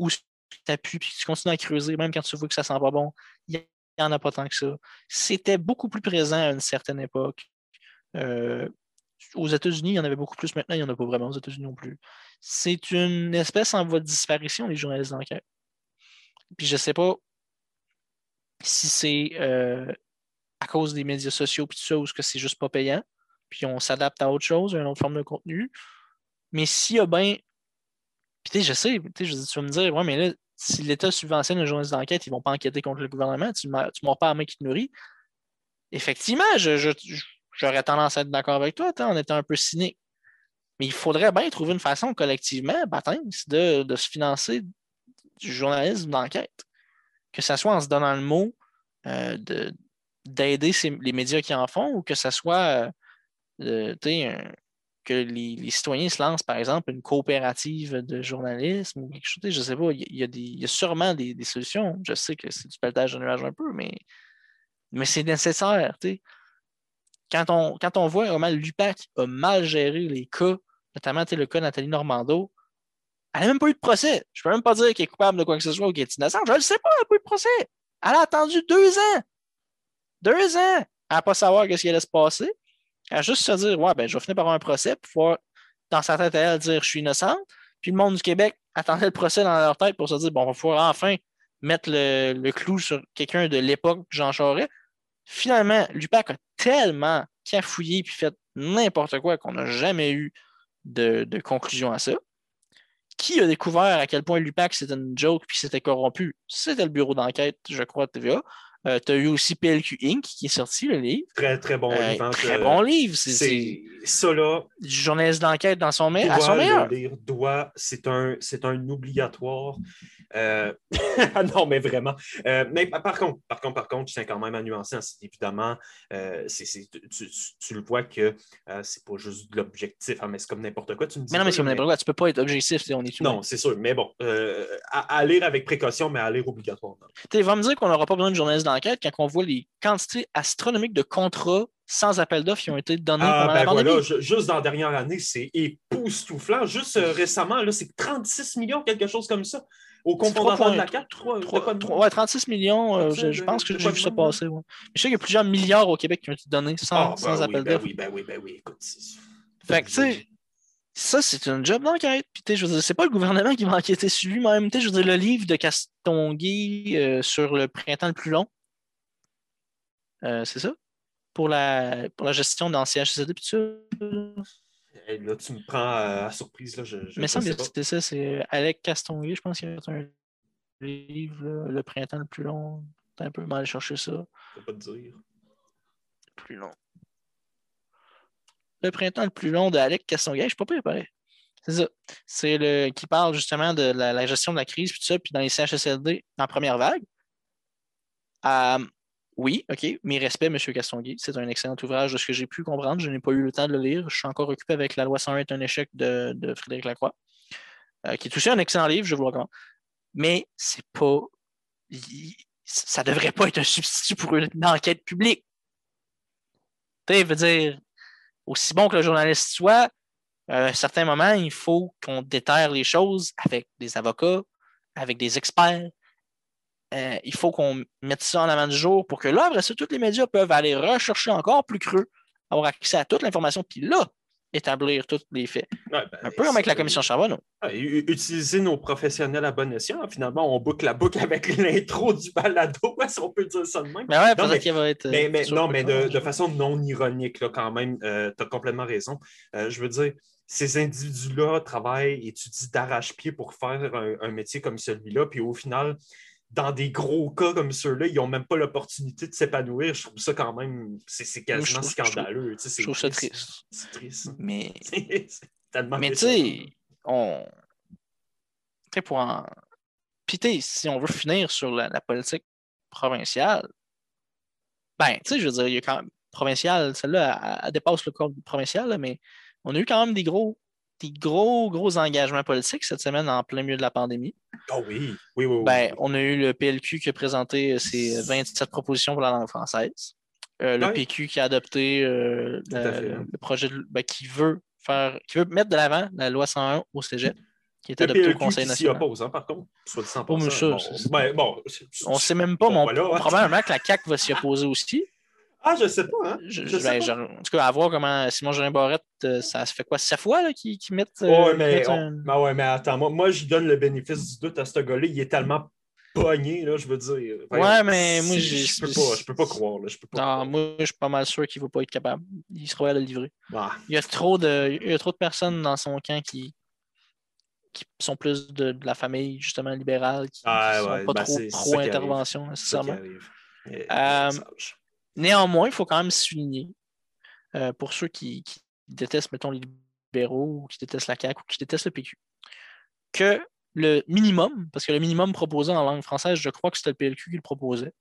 tu appuies puis tu continues à creuser, même quand tu vois que ça sent pas bon, il n'y en a pas tant que ça. C'était beaucoup plus présent à une certaine époque. Euh, aux États-Unis, il y en avait beaucoup plus. Maintenant, il n'y en a pas vraiment aux États-Unis non plus. C'est une espèce en voie de disparition, les journalistes d'enquête. Puis je ne sais pas si c'est euh, à cause des médias sociaux puis tout ça, ou est-ce que c'est juste pas payant, puis on s'adapte à autre chose, à une autre forme de contenu. Mais s'il y a bien. Puis je sais, je tu vas me dire, ouais, mais là, si l'État subventionne les journalistes d'enquête, ils ne vont pas enquêter contre le gouvernement, tu ne mords pas à la main qui te nourrit. Effectivement, j'aurais tendance à être d'accord avec toi, en étant un peu cynique. Mais il faudrait bien trouver une façon collectivement, baptême, de, de se financer du journalisme d'enquête. Que ce soit en se donnant le mot euh, de, d'aider les médias qui en font ou que ce soit euh, sais, un- que les, citoyens se lancent, par exemple, une coopérative de journalisme ou quelque chose. Je ne sais pas, il y, a- sûrement des, solutions. Je sais que c'est du pelletage de nuages un peu, mais, c'est nécessaire. Quand on, voit comment l'UPAC a mal géré les cas, notamment le cas Nathalie Normando, elle n'a même pas eu de procès. Je peux même pas dire qu'elle est coupable de quoi que ce soit ou qu'elle est innocente. Je ne sais pas, elle n'a pas eu de procès. Elle a attendu deux ans. Deux ans à ne pas savoir ce qui allait se passer. À juste se dire, ouais, ben, je vais finir par avoir un procès pour pouvoir, dans sa tête à elle, dire je suis innocente. Puis le monde du Québec attendait le procès dans leur tête pour se dire, bon, on va pouvoir enfin mettre le, le clou sur quelqu'un de l'époque, Jean Charest. Finalement, l'UPAC a tellement cafouillé puis fait n'importe quoi qu'on n'a jamais eu de, de conclusion à ça. Qui a découvert à quel point l'UPAC c'était une joke puis c'était corrompu? C'était le bureau d'enquête, je crois, de TVA. Euh, tu as eu aussi PLQ Inc. qui est sorti, le livre. Très, très bon Euh, livre. hein, très bon livre. C'est- ça là, du journaliste d'enquête dans son me- à son meilleur. le lire, doit, c'est un, c'est un obligatoire. Euh, non, mais vraiment. Mais par contre, par contre, par contre, je tiens quand même à nuancer. hein, évidemment, tu, tu- tu le vois que c'est pas juste de l'objectif, hein, mais c'est comme n'importe quoi. Tu me dis Mais non, mais c'est comme n'importe quoi. Tu peux pas être objectif. sais, On est. Non, c'est sûr. Mais bon, à, à lire avec précaution, mais à lire obligatoirement. Tu sais, va me dire qu'on n'aura pas besoin de journaliste d'enquête quand on voit les quantités astronomiques de contrats sans appel d'offres qui ont été donnés Ah, pendant ben la pandémie. voilà, ju- juste dans la dernière année, c'est époustouflant. Juste euh, récemment, c'est 36 millions, quelque chose comme ça. Au confondant de la 3,3, 4, 3, Trois- trois- ouais, 36 millions, euh, je, pense que j'ai vu ça passer. ouais. Je sais qu'il y a plusieurs milliards au Québec qui ont été donnés sans, Ah, ben sans oui, appel ben d'offres. oui, ben oui, ben oui, écoute. Fait que, tu sais, ça, c'est un job d'enquête. Puis, je veux c'est pas le gouvernement qui va enquêter sur lui-même. Tu sais, je veux dire, le livre de Castonguay euh, sur le printemps le plus long, euh, c'est ça? Pour la, pour la gestion dans CHCD, puis tout ça. Hey, là, tu me prends à, à surprise. Là, je, je, Mais ça, c'était ça, c'est Alec Castonguay, je pense qu'il y a un livre, là, Le printemps le plus long. T'as un peu mal chercher ça. Je peux pas te dire. Plus long. Le printemps le plus long de Alec Castonguay. Je suis pas préparé. C'est ça. C'est le qui parle justement de la, gestion de la crise, puis tout ça, puis dans les CHSLD en première vague. Euh, oui, OK. Mes respects, M. Castonguay. C'est un excellent ouvrage de ce que j'ai pu comprendre. Je n'ai pas eu le temps de le lire. Je suis encore occupé avec La loi 101 est un échec de, Frédéric Lacroix, euh, qui est aussi un excellent livre, je vous le recommande. Mais c'est pas. Ça devrait pas être un substitut pour une enquête publique. Tu veux dire, aussi bon que le journaliste soit, à un certain moment, il faut qu'on déterre les choses avec des avocats, avec des experts. Euh, il faut qu'on mette ça en avant du jour pour que là, après ça, tous les médias peuvent aller rechercher encore plus creux, avoir accès à toute l'information, puis là, établir tous les faits. Ben, un peu comme avec la commission Charbonneau. utiliser nos professionnels à bon escient. Finalement, on boucle la boucle avec l'intro du balado, si on peut dire ça de même. Mais ouais, non, mais, va être, mais, non, mais de, façon non ironique, là, quand même, euh, tu as complètement raison. Euh, je veux dire, ces individus-là travaillent, étudient d'arrache-pied pour faire un, métier comme celui-là, puis au final, dans des gros cas comme ceux-là, ils n'ont même pas l'opportunité de s'épanouir. Je trouve ça quand même, c'est quasiment scandaleux. Je trouve, ça triste. C'est triste. Mais, mais tu sais, on. pour en. Puis, si on veut finir sur la, politique provinciale, ben, tu sais, je veux dire, il y a quand même. Provinciale, celle-là, elle, dépasse le corps provincial, mais on a eu quand même des gros, des gros, gros engagements politiques cette semaine en plein milieu de la pandémie. Oh oui, oui, oui. Ben, on a eu le PLQ qui a présenté ses 27 propositions pour la langue française. Euh, le PQ qui a adopté euh, le, projet ben, qui veut faire, qui veut mettre de l'avant la loi 101 au cégep, qui est adopté au Conseil national. oppose, hein, par contre, soit dit bon, bon, on ne sait même pas, mais hein. probablement que la CAQ va s'y opposer aussi. Ah, je sais pas. Hein? Ben, en tout cas, à voir comment Simon Jean Barrette, euh, ça se fait quoi, sept fois qu'ils mettent. Euh, mais, ben ouais, mais attends, moi, moi je donne le bénéfice du doute à ce gars-là. Il est tellement pogné, là, je veux dire. ouais, mais moi, je, je peux pas, je peux pas croire. Là, je peux pas non, moi, je suis pas mal sûr qu'il ne va pas être capable. Il sera à le livrer. Ah. Il, y a trop de, il y a trop de personnes dans son camp qui, qui sont plus de, de la famille, justement, libérale, qui, ah, sont ouais, pas ben, trop pro-intervention, nécessairement. Néanmoins, il faut quand même souligner, euh, pour ceux qui, détestent, mettons, les libéraux, ou qui détestent la CAQ, ou qui détestent le PQ, que le minimum, parce que le minimum proposé en langue française, je crois que c'était le PLQ qui le proposait,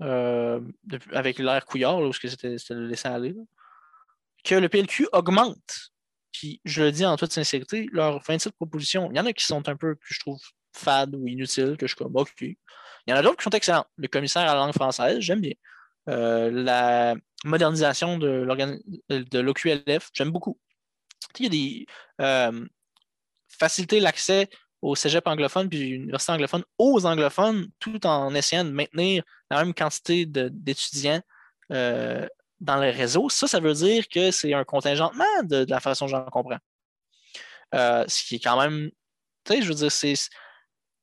euh, avec l'air couillard, là, c'était le laisser aller, que le PLQ augmente. Puis, je le dis en toute sincérité, leurs 27 propositions, il y en a qui sont un peu, que je trouve, fades ou inutiles, que je suis comme, OK. Il y en a d'autres qui sont excellents. Le commissaire à la langue française, j'aime bien. Euh, la modernisation de l'OQLF, j'aime beaucoup. Il y a des euh, faciliter l'accès au cégep anglophone puis l'université anglophone aux anglophones tout en essayant de maintenir la même quantité d'étudiants euh, dans le réseau. Ça, ça veut dire que c'est un contingentement de, de, la façon dont j'en comprends. ce qui est quand même, tu sais, je veux dire, c'est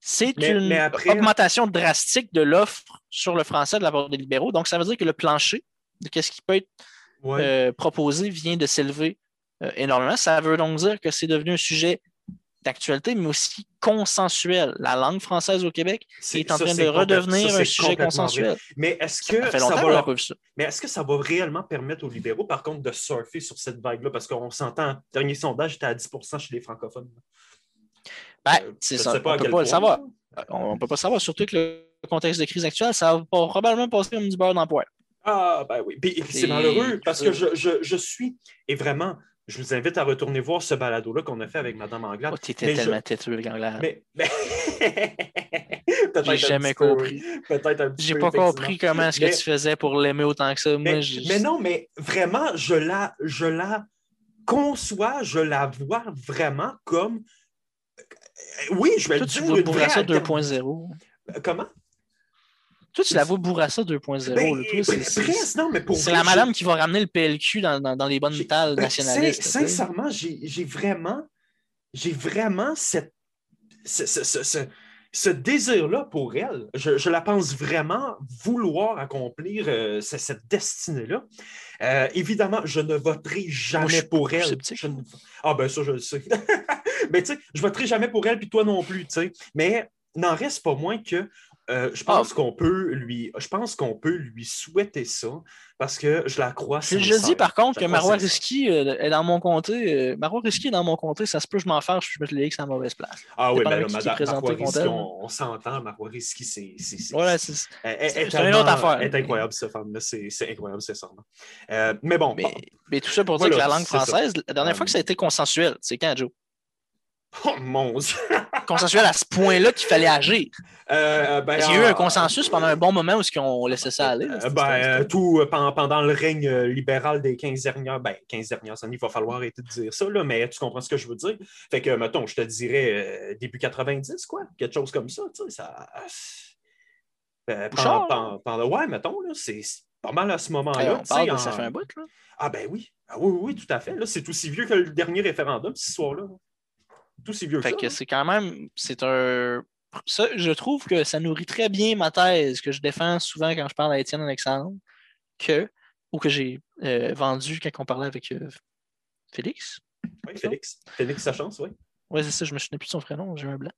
c'est une augmentation drastique de l'offre sur le français de la part des libéraux. Donc, ça veut dire que le plancher de ce qui peut être euh, proposé vient de s'élever euh, énormément. Ça veut donc dire que c'est devenu un sujet d'actualité, mais aussi consensuel. La langue française au Québec est, en train de redevenir un sujet consensuel. Mais est-ce que ça, va Mais est-ce que ça va réellement permettre aux libéraux, par contre, de surfer sur cette vague-là? Parce qu'on s'entend, dernier sondage était à 10% chez les francophones. Ben, euh, c'est ça. on ne peut pas le savoir. On ne peut pas savoir, surtout que le contexte de crise actuelle, ça va probablement passer comme du beurre d'emploi. Ah, ben oui. Puis, c'est malheureux parce que je, je, je, suis, et vraiment, je vous invite à retourner voir ce balado-là qu'on a fait avec Mme Anglade. Oh, étais tellement têtu, Anglade. Mais, mais... J'ai jamais compris. Peut-être J'ai pas compris comment est-ce que tu faisais pour l'aimer autant que ça. Mais, mais, non, mais vraiment, je la, je la conçois, je la vois vraiment comme euh, oui, je vais Toi, le dire. Tu vois Bourassa 2.0. Comment? Toi, tu la vois Bourassa 2.0. Ben, c'est la madame qui va ramener le PLQ dans, dans, dans les bonnes tales ben, nationalistes. Sincèrement, j'ai vraiment, j'ai vraiment cette, ce, ce, ce, ce désir-là pour elle. Je, je, la pense vraiment vouloir accomplir euh, cette destinée-là. Euh, évidemment, je ne voterai jamais pour elle. Je Ah ben ça, je le sais. mais tu sais, je voterai jamais pour elle, puis toi non plus, tu sais. Mais n'en reste pas moins que euh, je pense qu'on peut lui, je pense qu'on peut lui souhaiter ça parce que je la crois. Je, je dis par contre que Marois Risky euh, est dans mon comté. Euh, Marois Risky est dans mon comté, ça se peut je m'en fasse, je mets le X à la mauvaise place. Ah oui, mais Marois Risky, on, on s'entend. Marois Risky, c'est. Voilà, c'est une autre affaire. Elle est incroyable, cette femme-là. C'est incroyable, c'est ça. Euh, mais bon. Mais, mais, tout ça pour dire que la langue française, la dernière fois que ça a été consensuel, c'est quand, Joe? Oh mon Dieu! consensuel à ce point-là qu'il fallait agir. Euh, ben, il y a eu un consensus pendant un bon moment où on laissait ça aller. Euh, ben, tout euh, pendant, le règne libéral des 15 dernières, ben, 15 dernières années, il va falloir arrêter de dire ça, là, mais tu comprends ce que je veux dire? Fait que, mettons, je te dirais début 90, quoi, quelque chose comme ça, tu sais, ça. pendant, pendant, ouais, mettons, là, c'est pas mal à ce moment-là. Ça fait un bout, là. Ah ben oui. Ah, oui, oui, tout à fait. C'est aussi vieux que le dernier référendum, ce soir-là tout si vieux que, c'est quand même. C'est un. Ça, je trouve que ça nourrit très bien ma thèse que je défends souvent quand je parle à Étienne Alexandre, que, ou que j'ai euh, vendu quand on parlait avec euh, Félix. Oui, Félix. Félix Sachance, oui. Oui, c'est ça, je me souviens plus de son prénom, j'ai un blanc.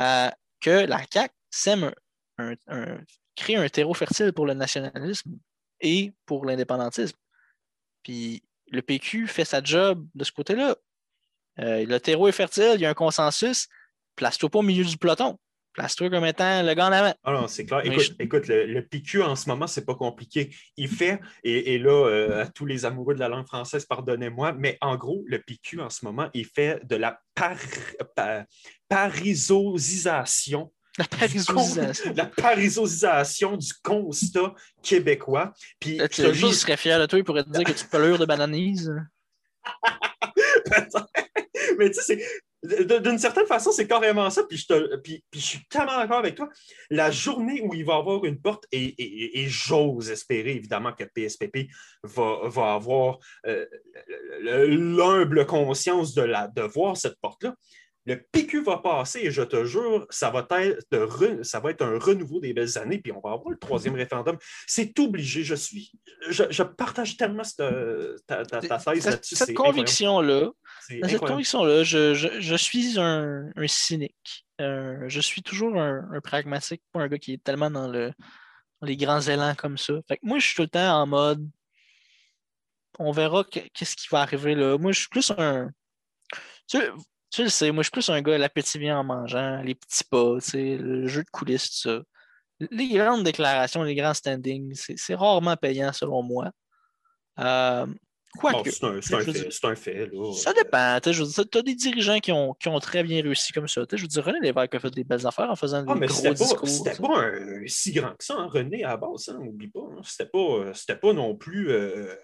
Euh, que la CAQ sème un, un, crée un terreau fertile pour le nationalisme et pour l'indépendantisme. Puis le PQ fait sa job de ce côté-là. Euh, le terreau est fertile, il y a un consensus. Place-toi pas au milieu du peloton. Place-toi comme étant le gars en avant. Ah non, c'est clair. Écoute, le, PQ en ce moment, c'est pas compliqué. Il fait, et, là, euh, à tous les amoureux de la langue française, pardonnez-moi, mais en gros, le PQ en ce moment, il fait de la parisosisation la parisosisation. La parisosisation du constat québécois. Puis, lui, il serait fier de toi, il pourrait te dire que tu pelures de bananise. Mais tu sais, d'une certaine façon, c'est carrément ça. Puis je, te, puis, je suis tellement d'accord avec toi. La journée où il va avoir une porte, et, j'ose espérer évidemment que PSPP va, va avoir euh, l'humble conscience de, la, de voir cette porte-là, le PQ va passer et je te jure, ça va être, ça va être un renouveau des belles années, puis on va avoir le troisième référendum. C'est obligé. Je suis. Je, partage tellement cette, ta, ta, thèse là-dessus. Cette conviction-là, cette conviction-là, je, suis un, cynique. Euh, je suis toujours un, pragmatique, pas un gars qui est tellement dans, le, les grands élans comme ça. Fait moi, je suis tout le temps en mode on verra qu'est-ce qui va arriver là. Moi, je suis plus un. Tu sais, tu le sais, moi, je suis plus un gars, l'appétit vient en mangeant, les petits pas, le jeu de coulisses, tout ça. Les grandes déclarations, les grands standings, c'est rarement payant selon moi. Euh, Quoique. c'est un, fait. Là. Ça dépend. Tu as des dirigeants qui ont, qui ont, très bien réussi comme ça. Je veux dire, René Lévesque a fait des belles affaires en faisant ah, des gros discours. C'était pas un, si grand que ça, hein, René, à la base, hein, n'oublie pas. Hein. C'était pas, pas non plus. Euh,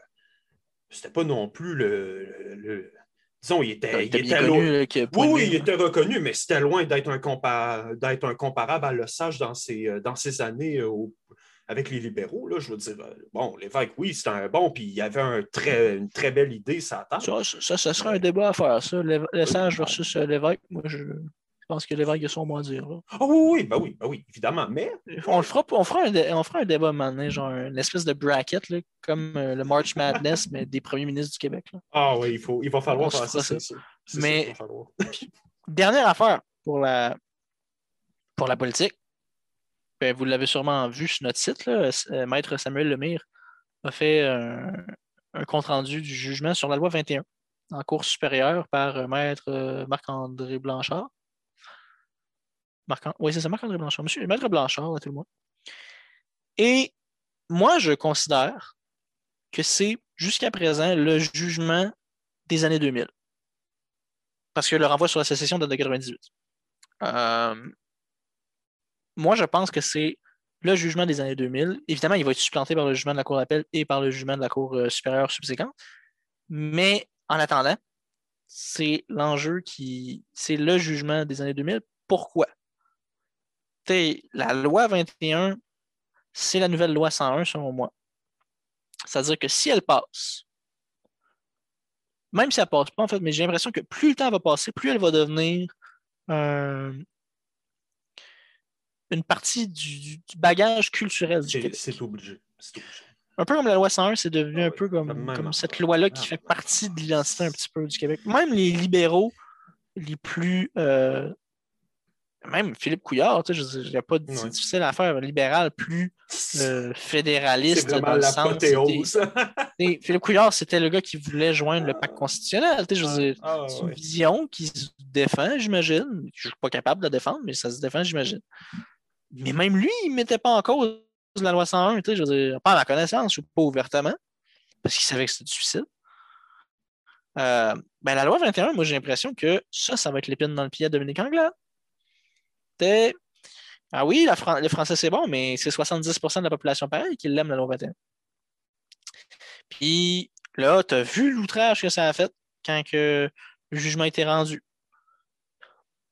c'était pas non plus le Disons, il était, il était loin. oui, il était reconnu, mais c'était loin d'être un, un, comparable à Le Sage dans ses, euh, dans ses années euh, avec les libéraux. Là, je veux dire, euh, bon, l'évêque, oui, c'était un bon, puis il y avait un très, une très belle idée, ça Ça, ça, ça serait un débat à faire, ça. Le, Sage versus l'évêque. Moi, je. Je pense que l'évêque a son mot à dire. Ah oui, oui, ben oui, ben oui, évidemment. Mais. On, le fera, on, fera, un, on fera un débat maintenant, genre une espèce de bracket, là, comme euh, le March Madness, mais des premiers ministres du Québec. Là. Ah oui, il, faut, il va falloir faire ça. ça. Mais dernière affaire pour la, pour la politique. Ben, vous l'avez sûrement vu sur notre site, là, euh, Maître Samuel Lemire a fait un, un compte-rendu du jugement sur la loi 21 en cours supérieure par euh, Maître Marc-André Blanchard. Oui, c'est ça, Marc-André Blanchard. Monsieur Maître Blanchard, à tout le monde. Et moi, je considère que c'est jusqu'à présent le jugement des années 2000. Parce que le renvoi sur la sécession date de 98. Euh, moi, je pense que c'est le jugement des années 2000. Évidemment, il va être supplanté par le jugement de la Cour d'appel et par le jugement de la Cour euh, supérieure subséquente. Mais en attendant, c'est l'enjeu qui. C'est le jugement des années 2000. Pourquoi? La loi 21, c'est la nouvelle loi 101 selon moi. C'est-à-dire que si elle passe, même si elle passe pas, en fait, mais j'ai l'impression que plus le temps va passer, plus elle va devenir euh, une partie du, bagage culturel du C'est obligé. Un peu comme la loi 101, c'est devenu ah un peu comme, cette loi-là qui fait partie de l'identité un petit peu du Québec. Même les libéraux les plus euh, même Philippe Couillard, tu sais, je a pas de- c'est difficile à faire, libéral plus euh, fédéraliste. C'est dans le sens, Philippe Couillard, c'était le gars qui voulait joindre le pacte constitutionnel. tu sais, Je veux dire, Ah, c'est une ouais. vision qui se défend, j'imagine. Je suis pas capable de la défendre, mais ça se défend, j'imagine. Mais même lui, il ne mettait pas en cause la loi 101, tu sais, je veux dire, pas à ma connaissance, ou pas ouvertement, parce qu'il savait que c'était du suicide. Euh, ben, la loi 21, moi, j'ai l'impression que ça, ça va être l'épine dans le pied à Dominique Anglade. T'es- Ah oui, la Fran- le français, c'est bon, mais c'est 70% de la population pareil qui l'aime, la loi 21. Puis là, tu as vu l'outrage que ça a fait quand que le jugement a été rendu.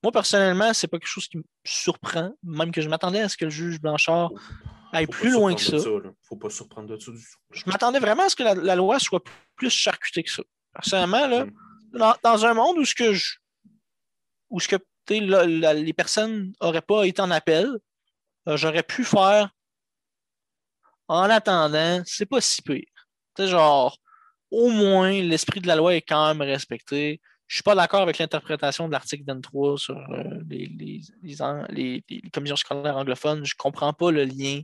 Moi, personnellement, c'est pas quelque chose qui me surprend, même que je m'attendais à ce que le juge Blanchard aille plus loin que ça. là. Faut pas surprendre de ça du tout. Je m'attendais vraiment à ce que la, la loi soit plus charcutée que ça. Personnellement, là, dans, dans un monde où ce que je, où ce que les personnes n'auraient pas été en appel, euh, j'aurais pu faire en attendant, c'est pas si pire. Tu genre, au moins, l'esprit de la loi est quand même respecté. Je suis pas d'accord avec l'interprétation de l'article 23 sur euh, les, les, les commissions scolaires anglophones. Je comprends pas le lien.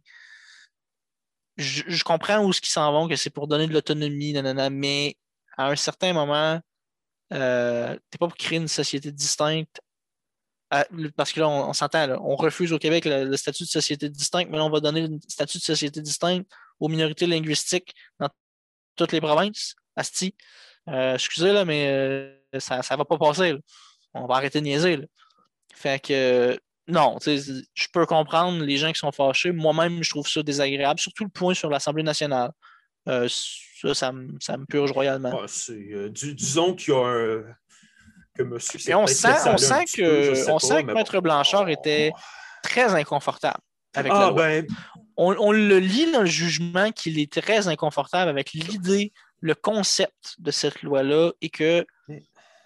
Je, comprends où ce qu'ils s'en vont, que c'est pour donner de l'autonomie, mais à un certain moment, euh, t'es pas pour créer une société distincte. À- parce que là, on, s'entend, on refuse au Québec le, statut de société distincte, mais là, on va donner le statut de société distincte aux minorités linguistiques dans toutes les provinces. Asti. Euh, excusez, là, mais euh, ça ne va pas passer. On va arrêter de niaiser. Fait que euh, non, je peux comprendre les gens qui sont fâchés. Moi-même, je trouve ça désagréable, surtout le point sur l'Assemblée nationale. Ça, ça me, purge royalement. Ah, disons qu'il y a un. Que monsieur s'est Et on sent, on sent peu, que, on sent que Maître bon. Blanchard était très inconfortable avec Ah, la loi. ben, On, on le lit dans le jugement qu'il est très inconfortable avec l'idée, le concept de cette loi-là et que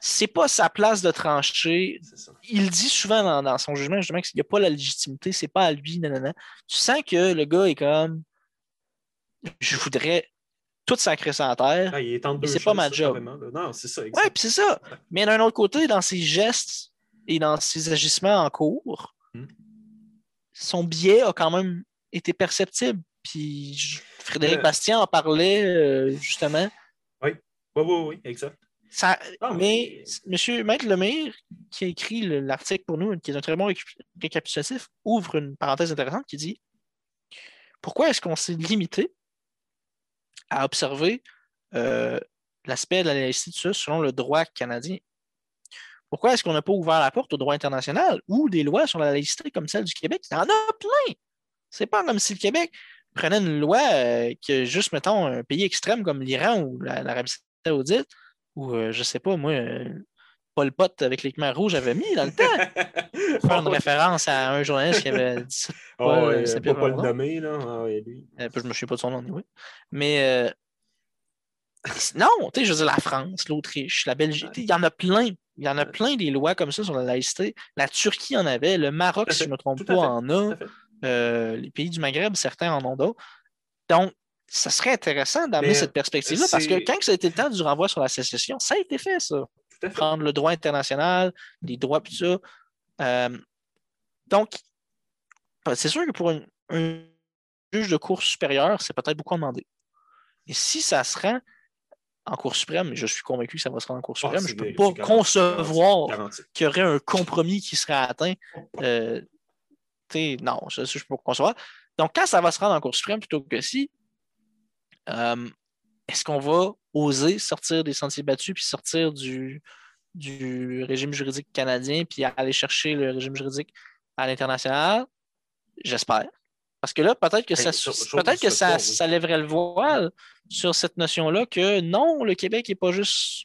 c'est pas sa place de trancher. Il dit souvent dans, dans son jugement justement qu'il n'y a pas la légitimité, c'est pas à lui, nanana. Tu sens que le gars est comme je voudrais tout sacrer ça en terre. Ah, il est en deux c'est pas ma job. Non, c'est ça, Ouais, exact. puis c'est ça. Mais d'un autre côté, dans ses gestes et dans ses agissements en cours, Hmm. son biais a quand même été perceptible. Puis je- Frédéric Euh. Bastien en parlait euh, justement. Oui, oui, oui, exact. Ça, Ah, mais Monsieur Maître Lemire, qui a écrit le- l'article pour nous, qui est un très bon récapitulatif, ouvre une parenthèse intéressante qui dit Pourquoi est-ce qu'on s'est limité à observer euh, l'aspect de la laïcité selon le droit canadien? Pourquoi est-ce qu'on n'a pas ouvert la porte au droit international ou des lois sur la laïcité comme celle du Québec? Il y en a plein! C'est pas comme si le Québec prenait une loi euh, que juste, mettons, un pays extrême comme l'Iran ou la- l'Arabie Saoudite, ou euh, je sais pas, moi, euh, Paul Pot avec les Khmers rouges avait mis dans le temps. Faire une référence à un journaliste qui avait dit ça. Oh, Paul, ouais, pas, le nommer, là. Ouais, lui. Euh, je me souviens pas de son nom, oui. Mais euh, non, tu sais, je veux dire, la France, l'Autriche, la Belgique, il y en a plein. Il y en a plein des lois comme ça sur la laïcité. La Turquie en avait, le Maroc, si je ne me trompe pas, en a. Euh, les pays du Maghreb, certains en ont d'autres. Donc, ça serait intéressant d'amener cette perspective-là parce que quand ça a été le temps du renvoi sur la sécession, ça a été fait, ça. Prendre le droit international, les droits, tout ça. Euh, donc, c'est sûr que pour une- un juge de cour supérieure, c'est peut-être beaucoup demandé. Et si ça se rend en Cour suprême, et je suis convaincu que ça va se rendre en Cour Ah, suprême, je ne peux des- pas concevoir qu'il y aurait un compromis qui serait atteint. Euh, non, je ne peux pas concevoir. Donc, quand ça va se rendre en Cour suprême plutôt que si, euh, est-ce qu'on va oser sortir des sentiers battus puis sortir du, du régime juridique canadien puis aller chercher le régime juridique à l'international? J'espère. Parce que là, peut-être que, ça, peut-être que de ça, lèverait le voile sur cette notion-là que non, le Québec n'est pas juste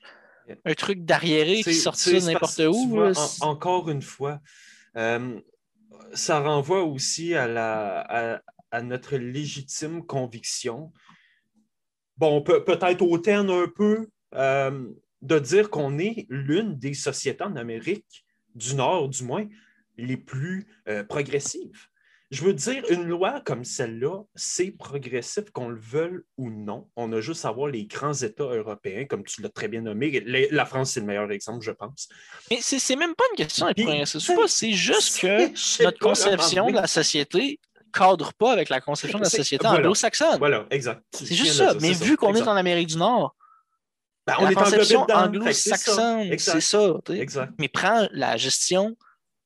un truc d'arriéré qui sort c'est n'importe où. vois, en- encore une fois, euh, ça renvoie aussi à, la, à, à notre légitime conviction. Bon, peut- peut-être hautaine un peu, euh, de dire qu'on est l'une des sociétés en Amérique du Nord, du moins, les plus euh, progressives. je veux dire, une loi comme celle-là, c'est progressif, qu'on le veuille ou non. On a juste à voir les grands États européens, comme tu l'as très bien nommé. La France, c'est le meilleur exemple, je pense. Mais c'est même pas une question d'être progressif. C'est juste que notre conception de la société cadre pas avec la conception de la société anglo-saxonne. Voilà, exact. C'est juste ça. Mais vu qu'on est en Amérique du Nord, ben, on la est conception anglo-saxonne, c'est ça. Mais prends la gestion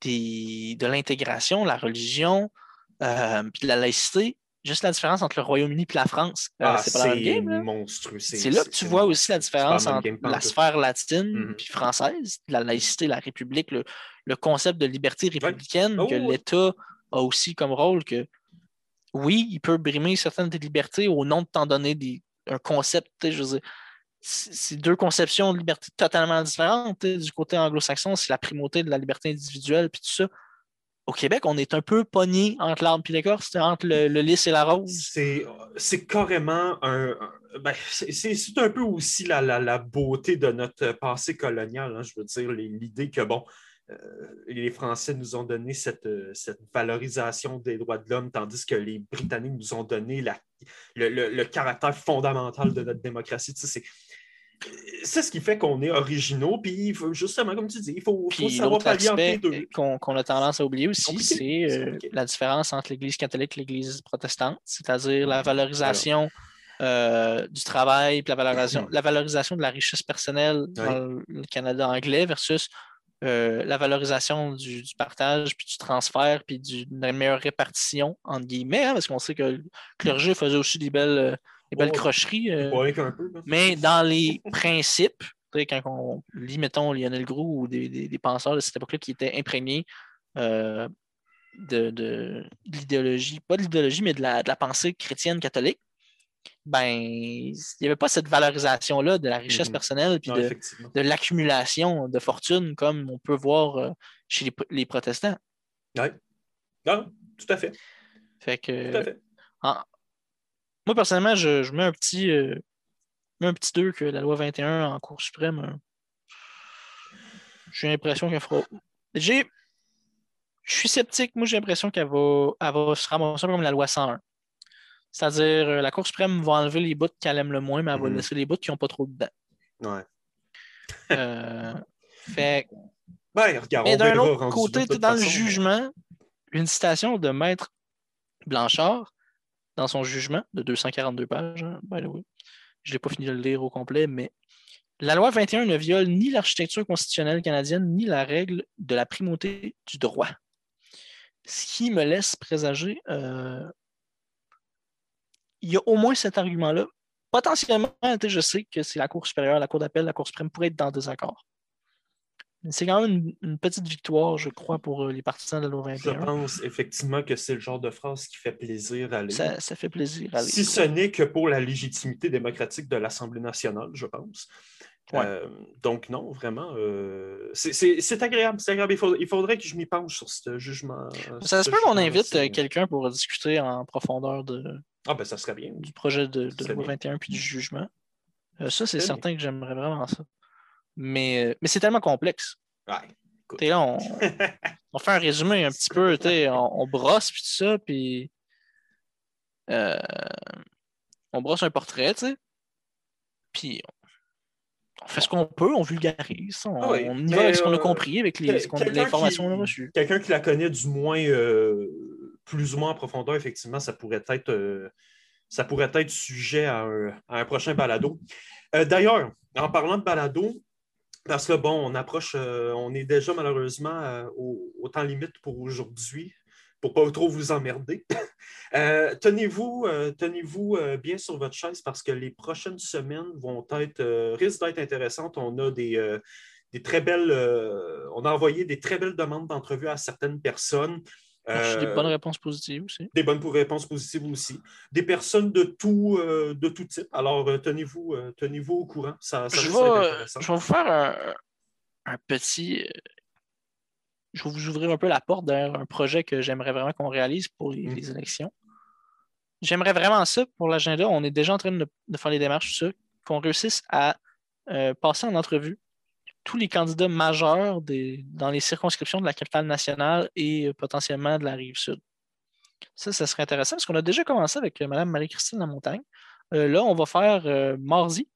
des, de l'intégration, la religion, euh, puis la laïcité, juste la différence entre le Royaume-Uni et la France. Euh, ah, c'est pas game. monstrueux. C'est là que tu vois aussi la différence entre la sphère latine mm puis française, la laïcité, la République, le, le concept de liberté républicaine que oh, l'État a aussi comme rôle que oui, il peut brimer certaines des libertés au nom de t'en donner un concept, je veux dire, c'est deux conceptions de liberté totalement différentes. Du côté anglo-saxon, c'est la primauté de la liberté individuelle, puis tout ça. Au Québec, on est un peu pogné entre l'arbre et l'écorce, entre le, lys et la rose. C'est carrément un. Ben, c'est un peu aussi la, beauté de notre passé colonial. Hein, je veux dire, l'idée que, bon, les Français nous ont donné cette, cette valorisation des droits de l'homme, tandis que les Britanniques nous ont donné la, le, le, caractère fondamental de notre démocratie. c'est c'est ce qui fait qu'on est originaux, puis justement, comme tu dis, il faut, faut savoir pallier entre deux. Qu'on a tendance à oublier aussi, c'est euh, la différence entre l'Église catholique et l'Église protestante, c'est-à-dire la valorisation euh, du travail, puis la valorisation, la valorisation de la richesse personnelle dans le Canada anglais versus euh, la valorisation du, partage, puis du transfert, puis d'une meilleure répartition, entre guillemets, hein, parce qu'on sait que le clergé faisait aussi des belles des belles crocheries. Euh, mais dans les principes, quand on lit, mettons, Lionel Groux ou des, penseurs de cette époque-là qui étaient imprégnés euh, de, l'idéologie, pas de l'idéologie, mais de la, pensée chrétienne catholique, ben, il n'y avait pas cette valorisation-là de la richesse personnelle puis de, l'accumulation de fortune comme on peut voir euh, chez les, protestants. Oui. Non, tout à fait. Fait que, tout à fait. Moi, personnellement, je, mets un petit, euh, un petit 2 que la loi 21 en Cour suprême. Euh, j'ai l'impression qu'elle fera. J'ai. Je suis sceptique. Moi, j'ai l'impression qu'elle va, elle va se ramasser comme la loi 101. C'est-à-dire, euh, la Cour suprême va enlever les bouts qu'elle aime le moins, mais elle va mm-hmm. laisser les bouts qui n'ont pas trop dedans. Ouais. fait. Ben, regarde, mais d'un autre côté, dans le jugement, une citation de Maître Blanchard dans son jugement de 242 pages. Hein, by the way. Je ne l'ai pas fini de le lire au complet, mais la loi 21 ne viole ni l'architecture constitutionnelle canadienne, ni la règle de la primauté du droit. Ce qui me laisse présager, euh, il y a au moins cet argument-là. Potentiellement, je sais que c'est la Cour supérieure, la Cour d'appel, la Cour suprême pourrait être dans des accords. C'est quand même une, petite victoire, je crois, pour euh, les partisans de la loi 21. Je pense effectivement que c'est le genre de phrase qui fait plaisir à lire. Ça, fait plaisir à lire. Si ce n'est que pour la légitimité démocratique de l'Assemblée nationale, je pense. Euh, donc, non, vraiment, euh, c'est agréable. agréable. Il, faudrait que je m'y penche sur ce jugement. Ça se peut qu'on invite quelqu'un pour discuter en profondeur de, ah, ben, ça serait bien. du projet de, de loi 21 puis du jugement. ça, c'est certain que j'aimerais vraiment ça. Mais, euh, mais c'est tellement complexe. Ouais, là, on, on, fait un résumé un petit peu, on, on brosse puis tout ça, puis euh, on brosse un portrait, tu sais. Puis on, fait ce qu'on peut, on vulgarise, on, ah on y va avec ce qu'on a euh, compris, avec l'information qu'on a reçue. Quelqu'un qui la connaît du moins plus ou moins en profondeur, effectivement, ça pourrait être, ça pourrait être sujet à un, prochain balado. D'ailleurs, en parlant de balado, parce que, bon, on approche, euh, on est déjà malheureusement euh, au, temps limite pour aujourd'hui, pour ne pas trop vous emmerder. Euh, tenez-vous tenez-vous bien sur votre chaise parce que les prochaines semaines vont être, risquent d'être intéressantes. On a des très belles, on a envoyé des très belles demandes d'entrevue à certaines personnes des euh, bonnes réponses positives aussi. Des bonnes réponses positives aussi. Des personnes de tout, euh, de tout type. Alors, euh, tenez-vous tenez au courant. Ça, je, vais, je, vais, vous faire un, petit. Je vais vous ouvrir un peu la porte d'un un projet que j'aimerais vraiment qu'on réalise pour les, mm. élections. J'aimerais vraiment ça pour l'agenda. On est déjà en train de, faire les démarches, qu'on réussisse à passer en entrevue tous les candidats majeurs dans les circonscriptions de la capitale nationale et euh, potentiellement de la rive sud. Ça, ça serait intéressant parce qu'on a déjà commencé avec Mme Marie-Christine Lamontagne. Euh, là, on va faire euh, mardi.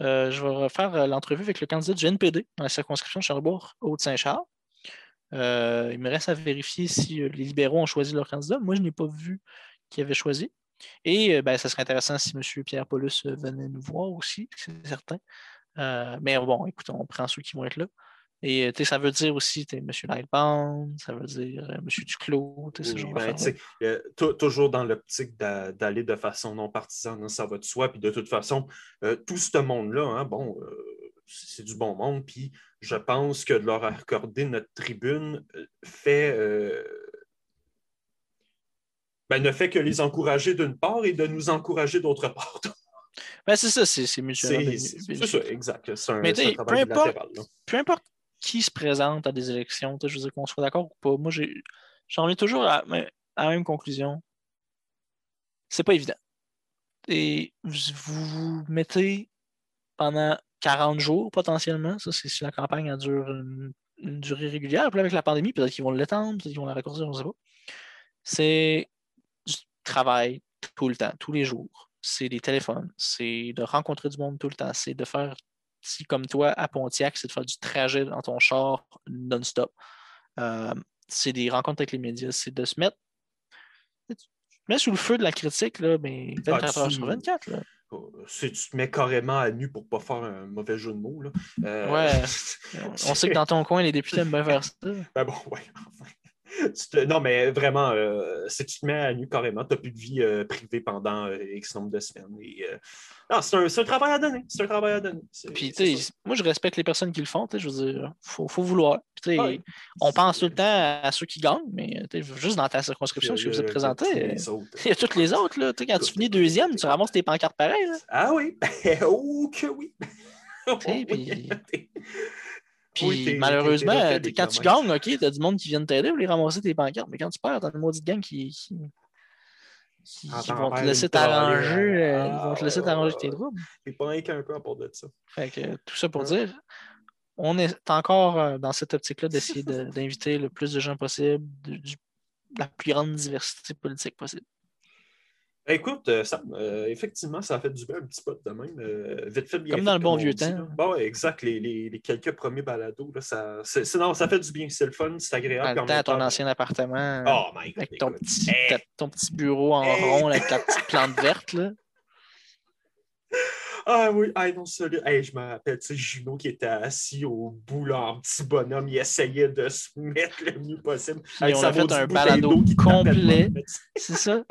Euh, je vais refaire l'entrevue avec le candidat du NPD dans la circonscription de Charlebourg, Haute-Saint-Charles. il me reste à vérifier si les libéraux ont choisi leur candidat. Moi, je n'ai pas vu qui avait choisi. Et ben, ça serait intéressant si M. Pierre Paulus venait nous voir aussi, c'est certain. Mais bon, écoute, on prend ceux qui vont être là. Et ça veut dire aussi M. Lightbound, ça veut dire M. Duclos, ce genre ben, euh, Toujours dans l'optique d'aller de façon non partisane, hein, ça va de soi. Puis de toute façon, euh, tout ce monde-là, hein, bon, euh, c'est du bon monde. Puis je pense que de leur accorder notre tribune fait. Ben, ne fait que les encourager d'une part et de nous encourager d'autre part. Ben, c'est ça, c'est mutuellement. C'est ça, exact. C'est un, Mais un peu importe, peu importe qui se présente à des élections, je veux dire qu'on soit d'accord ou pas. Moi, j'en viens toujours à, la même conclusion. C'est pas évident. Et vous vous mettez pendant 40 jours potentiellement. Ça, c'est si la campagne dure une, durée régulière. Puis avec la pandémie, peut-être qu'ils vont l'étendre, peut-être qu'ils vont la raccourcir, on ne sait pas. C'est du travail tout le temps, tous les jours. C'est des téléphones, c'est de rencontrer du monde tout le temps, c'est de faire si, comme toi, à Pontiac, c'est de faire du trajet dans ton char non-stop. Euh, c'est des rencontres avec les médias, c'est de se mettre, sous le feu de la critique, là, mais 24 heures sur 24. Là. Si tu te mets carrément à nu pour ne pas faire un mauvais jeu de mots. Là. Euh, ouais. On sait que dans ton coin, les députés aiment bien faire ça. Ben bon, ouais, enfin. Non, mais vraiment, euh, si tu te mets à nu carrément, tu n'as plus de vie euh, privée pendant euh, X nombre de semaines. c'est un, travail à donner. C'est un travail à donner. Puis, moi, je respecte les personnes qui le font. Je veux dire, il faut, vouloir. on pense tout le temps à ceux qui gagnent, mais juste dans ta circonscription, ce que vous êtes présenté, il y a toutes les autres. Là. Quand tu finis deuxième, tu ramasses tes pancartes pareilles. Ah oui, oh que oui. Puis malheureusement, quand tu gagnes, OK, t'as du monde qui vient t'aider pour les ramasser tes pancartes, mais quand tu perds, t'as une maudite gang qui, qui, qui, vont te laisser t'arranger. Euh, ils vont te laisser t'arranger tes troubles. Et pas qu'un peu à part de ça. Fait que tout ça pour dire, on est encore euh, dans cette optique-là d'essayer d'inviter le plus de gens possible, de, la plus grande diversité politique possible. Ben, écoute, euh, Sam, euh, effectivement, ça a fait du bien un petit spot de même. Euh, vite fait, bien Comme dans le bon vieux temps. Bon, exact. Les, les, les, quelques premiers balados, là, ça, non, ça fait du bien. C'est le fun, c'est agréable. Dans le temps, à ton ancien appartement. Oh my God, avec ton petit, ton petit, bureau en rond avec ta petite plante verte. Là. Ah oui, ah non, ça, hey, je me rappelle, tu sais, Juno qui était assis au bout, là, en petit bonhomme, il essayait de se mettre le mieux possible. Et on a fait un balado complet. C'est ça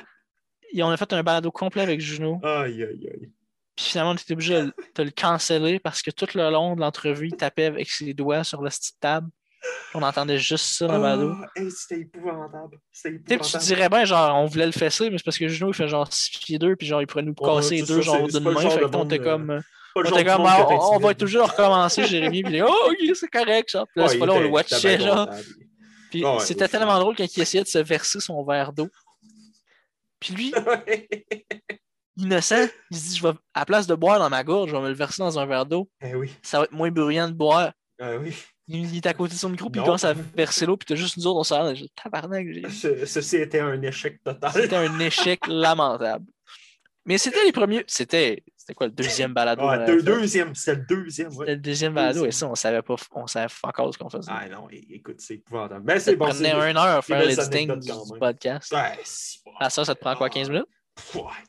on a fait un balado complet avec Juno. Aïe, aïe, aïe. Puis finalement, on était obligé de, le canceller parce que tout le long de l'entrevue, il tapait avec ses doigts sur la petite table. On entendait juste ça dans le balado. Oh, c'était épouvantable. épouvantable. Tu dirais bien, genre, on voulait le fesser, mais c'est parce que Juno, il fait genre 6 pieds 2, puis genre, il pourrait nous casser les deux, genre, d'une main. Fait qu'on était comme. On était comme, ah, on, va toujours recommencer, Jérémy. Puis, oh, ok, c'est correct, genre. Puis là, c'est pas là, on le watchait, genre. Puis c'était tellement drôle quand il essayait de se verser son verre d'eau. Puis lui, innocent, il se dit je vais, à place de boire dans ma gorge, je vais me le verser dans un verre d'eau. Eh oui. Ça va être moins bruyant de boire. Eh oui. Il, est à côté de son micro, puis il commence à verser l'eau, puis t'as juste nous autres, on s'en tabarnak. Ce, ceci était un échec total. C'était un échec lamentable. Mais c'était les premiers. C'était c'était quoi le deuxième balado? Ah, deux, deuxième, c'était le deuxième. C'était le deuxième balado, et ça, on savait pas, on savait pas encore ce qu'on faisait. Ah non, écoute, c'est épouvantable. Mais c'est bon. Ça prenait une heure à faire l'editing du, du podcast. Ouais, si, Ah, ça, ça te prend quoi, 15 minutes?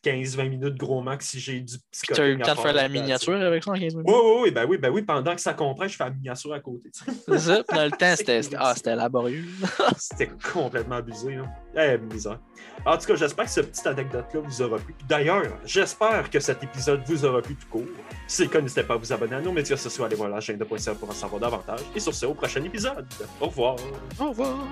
15-20 minutes gros max si j'ai du petit Tu as eu le temps de faire la miniature avec ça en 15 minutes? Oui, oui, oui, ben oui, ben oui, pendant que ça compresse, je fais la miniature à côté. C'est ça, dans le temps, c'était ah, laborieux. c'était complètement abusé. Hein. Eh, misère. En tout cas, j'espère que cette petite anecdote-là vous aura plu. D'ailleurs, j'espère que cet épisode vous aura plu tout court. Si c'est le cas, n'hésitez pas à vous abonner à nos médias sociaux, allez voir la chaîne de Points pour en savoir davantage. Et sur ce, au prochain épisode. Au revoir. Au revoir.